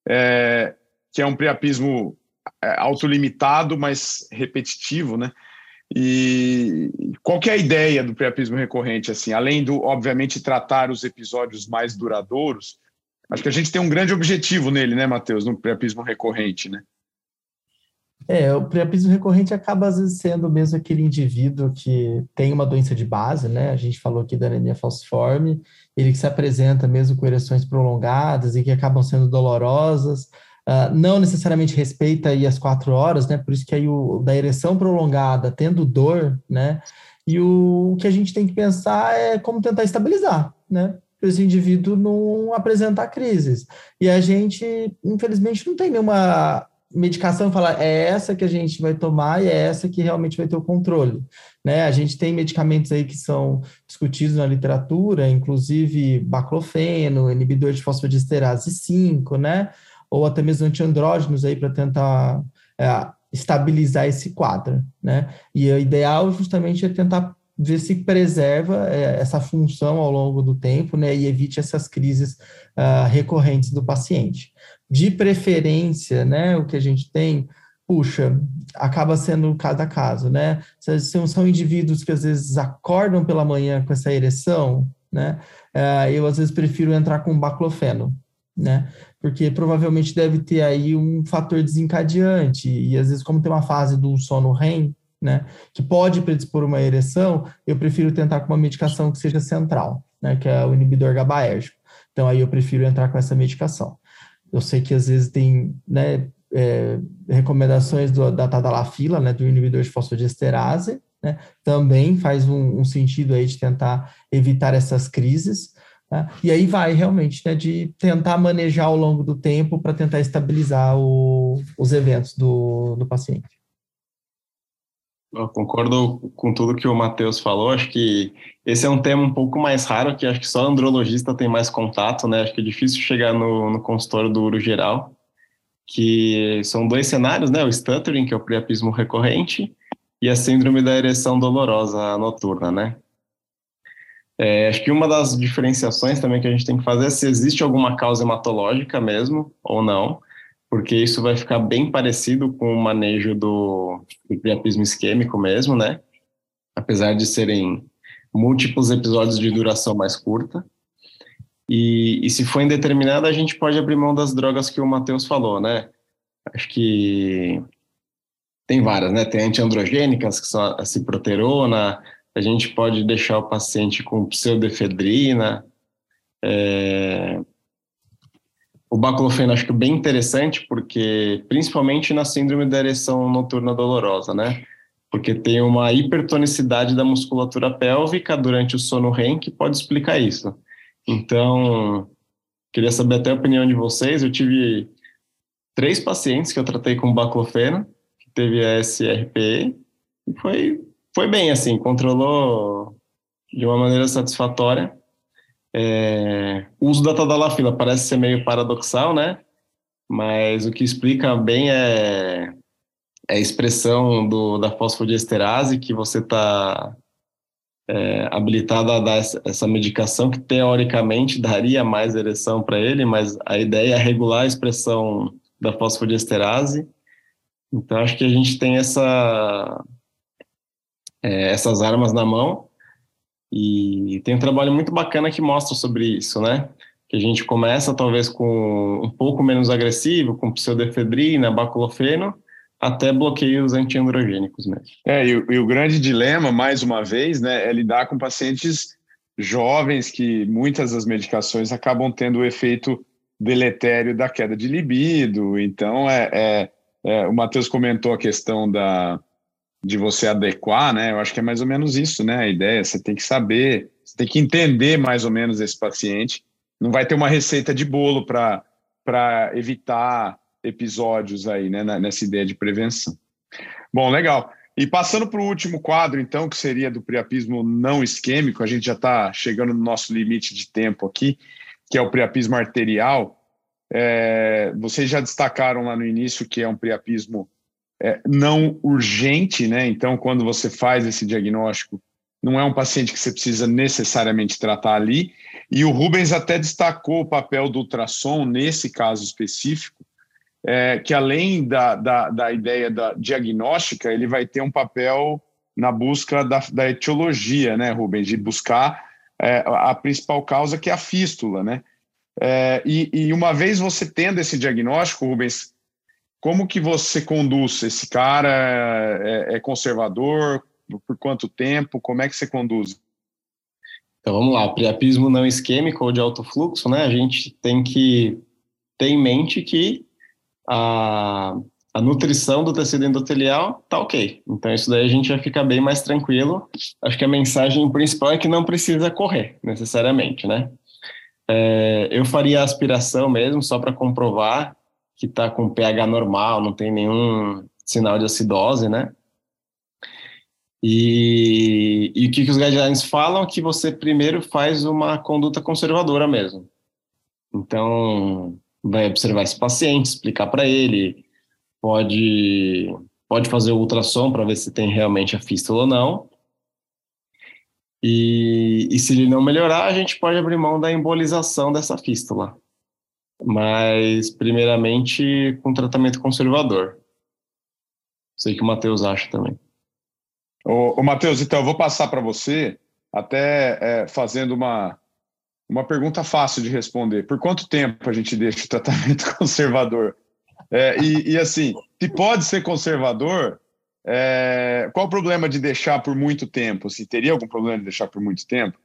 Speaker 1: é, que é um priapismo autolimitado, mas repetitivo, né? E qual que é a ideia do priapismo recorrente, assim, além do, obviamente, tratar os episódios mais duradouros, acho que a gente tem um grande objetivo nele, né, Matheus, no priapismo recorrente, né?
Speaker 2: É, o priapismo recorrente acaba às vezes sendo mesmo aquele indivíduo que tem uma doença de base, né? A gente falou aqui da anemia falciforme, ele que se apresenta mesmo com ereções prolongadas e que acabam sendo dolorosas, Uh, não necessariamente respeita aí as quatro horas, né? Por isso que aí o da ereção prolongada, tendo dor, né? E o, o que a gente tem que pensar é como tentar estabilizar, né? Para esse indivíduo não apresentar crises. E a gente, infelizmente, não tem nenhuma medicação falar é essa que a gente vai tomar e é essa que realmente vai ter o controle. Né? A gente tem medicamentos aí que são discutidos na literatura, inclusive baclofeno, inibidor de fosfodiesterase 5, né? Ou até mesmo antiandrógenos aí para tentar é, estabilizar esse quadro, né? E o ideal justamente é tentar ver se preserva é, essa função ao longo do tempo, né? E evite essas crises uh, recorrentes do paciente. De preferência, né? O que a gente tem, puxa, acaba sendo cada caso, né? São, são indivíduos que às vezes acordam pela manhã com essa ereção, né? Uh, eu às vezes prefiro entrar com baclofeno, né? Porque provavelmente deve ter aí um fator desencadeante, e às vezes, como tem uma fase do sono REM, né, que pode predispor uma ereção, eu prefiro tentar com uma medicação que seja central, né, que é o inibidor GABAérgico. Então, aí eu prefiro entrar com essa medicação. Eu sei que às vezes tem, né, é, recomendações do, da tadalafila, né, do inibidor de fosfodiesterase, né, também faz um, um sentido aí de tentar evitar essas crises, Tá? E aí vai realmente né, de tentar manejar ao longo do tempo para tentar estabilizar o, os eventos do, do paciente.
Speaker 3: Eu concordo com tudo que o Matheus falou. Acho que esse é um tema um pouco mais raro, que acho que só andrologista tem mais contato, né? Acho que é difícil chegar no, no consultório do uro geral, que são dois cenários, né? O stuttering, que é o priapismo recorrente, e a síndrome da ereção dolorosa noturna, né? É, acho que uma das diferenciações também que a gente tem que fazer é se existe alguma causa hematológica mesmo ou não, porque isso vai ficar bem parecido com o manejo do, do priapismo isquêmico mesmo, né? Apesar de serem múltiplos episódios de duração mais curta. E, e se for indeterminada, a gente pode abrir mão das drogas que o Matheus falou, né? Acho que tem várias, né? Tem antiandrogênicas, que são a ciproterona, a gente pode deixar o paciente com pseudefedrina. É... O baclofeno acho que é bem interessante, porque principalmente na síndrome da ereção noturna dolorosa, né? Porque tem uma hipertonicidade da musculatura pélvica durante o sono REM que pode explicar isso. Então, queria saber até a opinião de vocês. Eu tive três pacientes que eu tratei com baclofeno, que teve a SRPE, e foi, foi bem, assim, controlou de uma maneira satisfatória. É, o uso da tadalafila parece ser meio paradoxal, né? Mas o que explica bem é, é a expressão do, da fosfodiesterase, que você está é, habilitado a dar essa medicação, que teoricamente daria mais ereção para ele, mas a ideia é regular a expressão da fosfodiesterase. Então, acho que a gente tem essa, é, essas armas na mão e tem um trabalho muito bacana que mostra sobre isso, né? Que a gente começa talvez com um pouco menos agressivo, com pseudefedrina, baculofeno, até bloqueios antiandrogênicos mesmo.
Speaker 1: É, e, e, o grande dilema, mais uma vez, né, é lidar com pacientes jovens que muitas das medicações acabam tendo o efeito deletério da queda de libido. Então, é, é, é o Matheus comentou a questão da, de você adequar, né? Eu acho que é mais ou menos isso, né? A ideia, você tem que saber, você tem que entender mais ou menos esse paciente. Não vai ter uma receita de bolo para evitar episódios aí, né? Nessa ideia de prevenção. Bom, legal. E passando para o último quadro, então, que seria do priapismo não isquêmico, a gente já está chegando no nosso limite de tempo aqui que é o priapismo arterial, é, vocês já destacaram lá no início que é um priapismo é, não urgente, né? Então, quando você faz esse diagnóstico, não é um paciente que você precisa necessariamente tratar ali. E o Rubens até destacou o papel do ultrassom nesse caso específico, é, que além da, da, da, ideia da diagnóstica, ele vai ter um papel na busca da, da etiologia, né, Rubens? De buscar é, a principal causa, que é a fístula, né? É, e, e, uma vez você tendo esse diagnóstico, Rubens, como que você conduz? Esse cara é, é conservador? Por quanto tempo? Como é que você conduz?
Speaker 3: Então vamos lá, priapismo não isquêmico ou de alto fluxo, né? A gente tem que ter em mente que a, a nutrição do tecido endotelial tá ok. Então isso daí a gente vai ficar bem mais tranquilo. Acho que a mensagem principal é que não precisa correr necessariamente, né? É, eu faria aspiração mesmo só para comprovar que está com pH normal, não tem nenhum sinal de acidose, né? E, e o que, que os guidelines falam que você primeiro faz uma conduta conservadora mesmo. Então, vai observar esse paciente, explicar para ele, pode, pode fazer o ultrassom para ver se tem realmente a fístula ou não. E, e se ele não melhorar, a gente pode abrir mão da embolização dessa fístula. Mas, primeiramente, com tratamento conservador. Sei que o Matheus acha também.
Speaker 1: Ô, ô Matheus, então, eu vou passar para você, até é, fazendo uma, uma pergunta fácil de responder. Por quanto tempo a gente deixa o tratamento conservador? É, e, e, assim, se pode ser conservador, é, qual o problema de deixar por muito tempo? Se teria algum problema de deixar por muito tempo?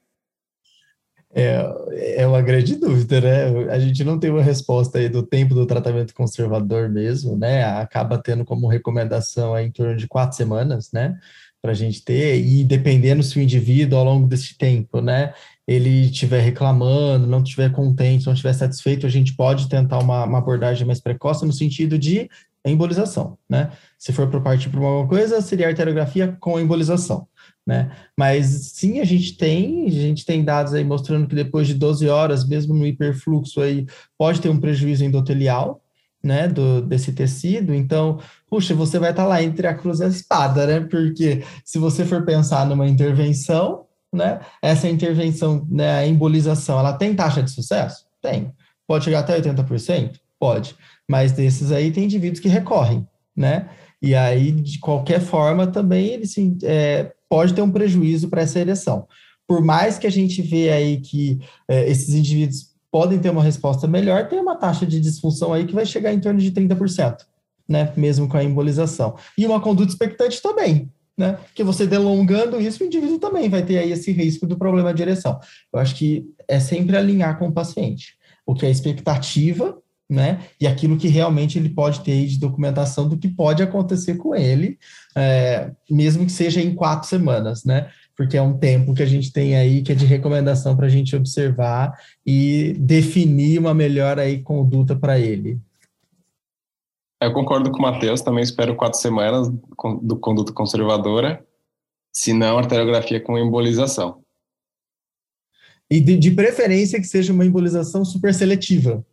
Speaker 2: É, é uma grande dúvida, né? A gente não tem uma resposta aí do tempo do tratamento conservador mesmo, né? Acaba tendo como recomendação aí em torno de quatro semanas, né? Para a gente ter, e dependendo se o indivíduo ao longo desse tempo, né? Ele estiver reclamando, não estiver contente, não estiver satisfeito, a gente pode tentar uma, uma abordagem mais precoce no sentido de embolização, né? Se for para partir para alguma coisa, seria arteriografia com embolização, né? Mas sim, a gente tem, a gente tem dados aí mostrando que depois de 12 horas, mesmo no hiperfluxo aí, pode ter um prejuízo endotelial, né, do, desse tecido, então, puxa, você vai estar tá lá entre a cruz e a espada, né, porque se você for pensar numa intervenção, né, essa intervenção, né, a embolização, ela tem taxa de sucesso? Tem. Pode chegar até 80%? Pode. Mas desses aí tem indivíduos que recorrem, né? E aí, de qualquer forma, também ele sim, é, pode ter um prejuízo para essa ereção. Por mais que a gente vê aí que é, esses indivíduos podem ter uma resposta melhor, tem uma taxa de disfunção aí que vai chegar em torno de 30%, né? Mesmo com a embolização. E uma conduta expectante também, né? Porque você delongando isso, o indivíduo também vai ter aí esse risco do problema de ereção. Eu acho que é sempre alinhar com o paciente. O que é expectativa, né? E aquilo que realmente ele pode ter de documentação do que pode acontecer com ele, é, mesmo que seja em quatro semanas, né? Porque é um tempo que a gente tem aí que é de recomendação para a gente observar e definir uma melhor aí conduta para ele.
Speaker 3: Eu concordo com o Matheus, também espero quatro semanas do conduta conservadora, se não arteriografia com embolização.
Speaker 2: E de, de, preferência que seja uma embolização super seletiva.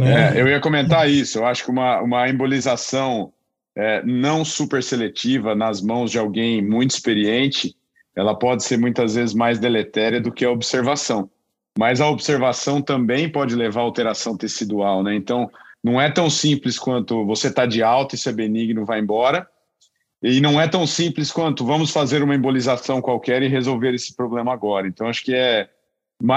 Speaker 1: Né? É, eu ia comentar isso. Eu acho que uma, uma embolização é, não super seletiva nas mãos de alguém muito experiente, ela pode ser muitas vezes mais deletéria do que a observação. Mas a observação também pode levar a alteração tecidual, né? Então, não é tão simples quanto você está de alta, isso é benigno, vai embora. E não é tão simples quanto vamos fazer uma embolização qualquer e resolver esse problema agora. Então, acho que é,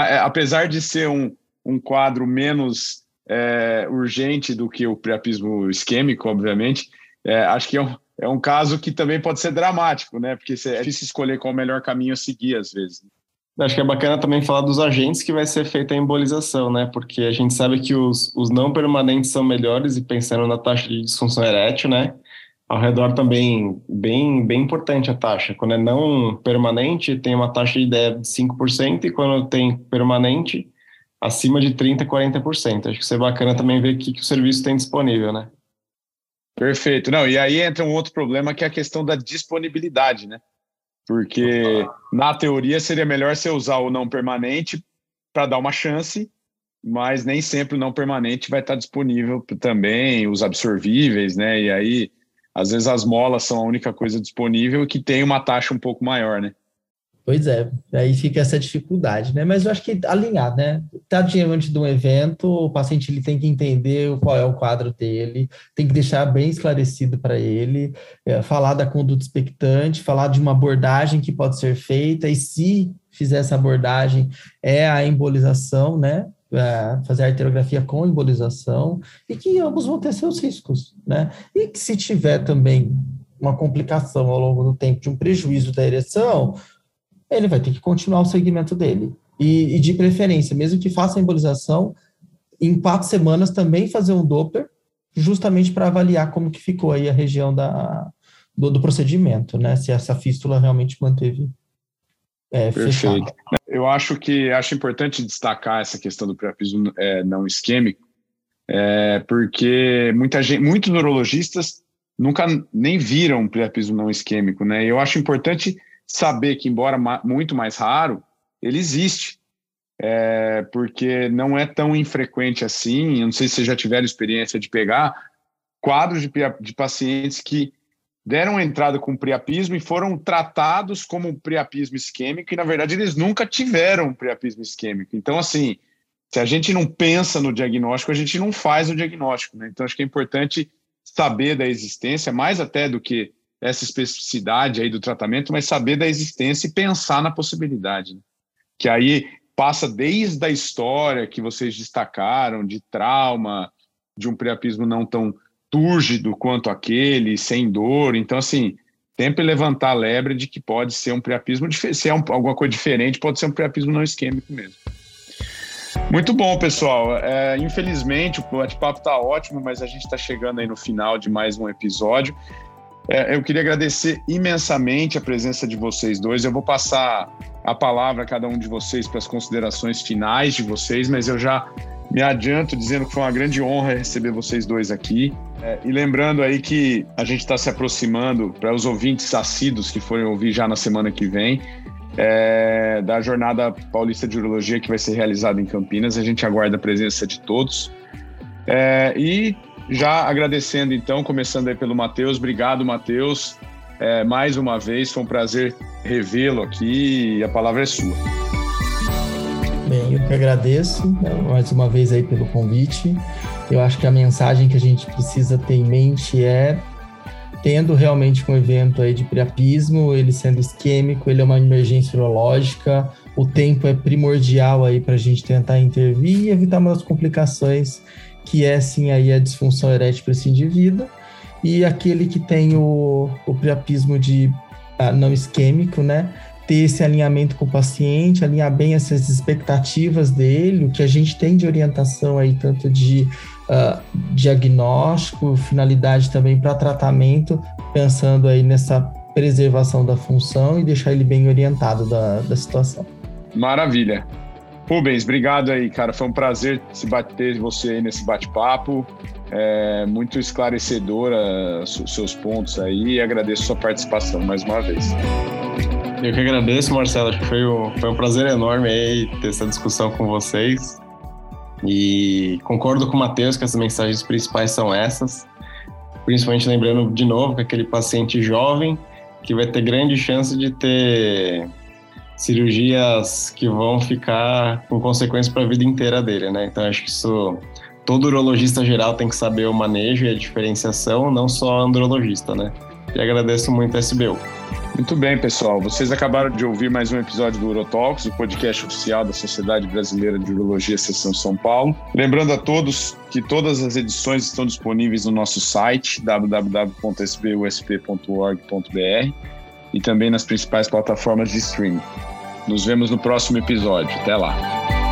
Speaker 1: é apesar de ser um, um quadro menos é, urgente do que o priapismo isquêmico, obviamente, é, acho que é um, é um caso que também pode ser dramático, né? Porque é difícil escolher qual é o melhor caminho a seguir, às vezes.
Speaker 3: Acho que é bacana também falar dos agentes que vai ser feita a embolização, né? Porque a gente sabe que os, os não permanentes são melhores, e pensando na taxa de disfunção erétil, né? Ao redor também, bem, bem importante a taxa. Quando é não permanente, tem uma taxa de de 5%, e quando tem permanente, acima de 30%, 40%. Acho que isso é bacana também ver o que, que o serviço tem disponível, né?
Speaker 1: Perfeito. Não, e aí entra um outro problema que é a questão da disponibilidade, né? Porque na teoria seria melhor você usar o não permanente para dar uma chance, mas nem sempre o não permanente vai estar disponível também, os absorvíveis, né? E aí, às vezes as molas são a única coisa disponível que tem uma taxa um pouco maior, né?
Speaker 2: Pois é, aí fica essa dificuldade, né? Mas eu acho que alinhar, né? Tá diante de um evento, o paciente ele tem que entender qual é o quadro dele, tem que deixar bem esclarecido para ele, é, falar da conduta expectante, falar de uma abordagem que pode ser feita, e se fizer essa abordagem, é a embolização, né? É, fazer arteriografia com embolização, e que ambos vão ter seus riscos, né? E que se tiver também uma complicação ao longo do tempo de um prejuízo da ereção, ele vai ter que continuar o segmento dele. E, e de preferência, mesmo que faça a embolização, em quatro semanas também fazer um Doppler, justamente para avaliar como que ficou aí a região da, do, do procedimento, né? Se essa fístula realmente manteve
Speaker 1: é, Perfeito. Fechada. Eu acho que acho importante destacar essa questão do priapismo é, não isquêmico, é, porque muita gente, muitos neurologistas nunca nem viram priapismo não isquêmico, né? Eu acho importante saber que, embora ma muito mais raro, ele existe. É, porque não é tão infrequente assim. Eu não sei se vocês já tiveram experiência de pegar quadros de, de pacientes que deram entrada com priapismo e foram tratados como priapismo isquêmico, e na verdade eles nunca tiveram priapismo isquêmico. Então, assim, se a gente não pensa no diagnóstico, a gente não faz o diagnóstico. Né? Então, acho que é importante saber da existência, mais até do que essa especificidade aí do tratamento, mas saber da existência e pensar na possibilidade. Né? Que aí passa desde a história que vocês destacaram, de trauma, de um priapismo não tão túrgido quanto aquele, sem dor. Então, assim, sempre levantar a lebre de que pode ser um priapismo, se é um, alguma coisa diferente, pode ser um priapismo não isquêmico mesmo. Muito bom, pessoal. É, infelizmente, o bate-papo está ótimo, mas a gente está chegando aí no final de mais um episódio. É, eu queria agradecer imensamente a presença de vocês dois. Eu vou passar a palavra a cada um de vocês para as considerações finais de vocês, mas eu já me adianto dizendo que foi uma grande honra receber vocês dois aqui. É, e lembrando aí que a gente está se aproximando para os ouvintes assíduos que forem ouvir já na semana que vem. É, da Jornada Paulista de Urologia que vai ser realizada em Campinas. A gente aguarda a presença de todos. É, e já agradecendo, então, começando aí pelo Matheus. Obrigado, Matheus. É, mais uma vez, foi um prazer revê-lo aqui e a palavra é sua.
Speaker 2: Bem, eu que agradeço né, mais uma vez aí pelo convite. Eu acho que a mensagem que a gente precisa ter em mente é tendo realmente um evento aí de priapismo, ele sendo isquêmico, ele é uma emergência urológica, o tempo é primordial aí para a gente tentar intervir e evitar umas complicações que é sim aí a disfunção erétil indivíduo, e aquele que tem o, o priapismo de uh, não isquêmico, né? Ter esse alinhamento com o paciente, alinhar bem essas expectativas dele, o que a gente tem de orientação aí, tanto de uh, diagnóstico, finalidade também para tratamento, pensando aí nessa preservação da função e deixar ele bem orientado da, da situação.
Speaker 1: Maravilha. Rubens, obrigado aí, cara. Foi um prazer se bater você aí nesse bate-papo. É muito esclarecedora seus pontos aí e agradeço sua participação mais uma vez.
Speaker 3: Eu que agradeço, Marcelo. Acho que foi um, foi um prazer enorme aí ter essa discussão com vocês. E concordo com o Matheus que as mensagens principais são essas. Principalmente lembrando de novo que aquele paciente jovem que vai ter grande chance de ter cirurgias que vão ficar com consequências para a vida inteira dele, né? Então acho que isso todo urologista geral tem que saber o manejo e a diferenciação, não só andrologista, né? E agradeço muito a SBU.
Speaker 1: Muito bem, pessoal. Vocês acabaram de ouvir mais um episódio do Urotalks, o podcast oficial da Sociedade Brasileira de Urologia Seção São Paulo. Lembrando a todos que todas as edições estão disponíveis no nosso site www.sbusp.org.br e também nas principais plataformas de streaming. Nos vemos no próximo episódio. Até lá.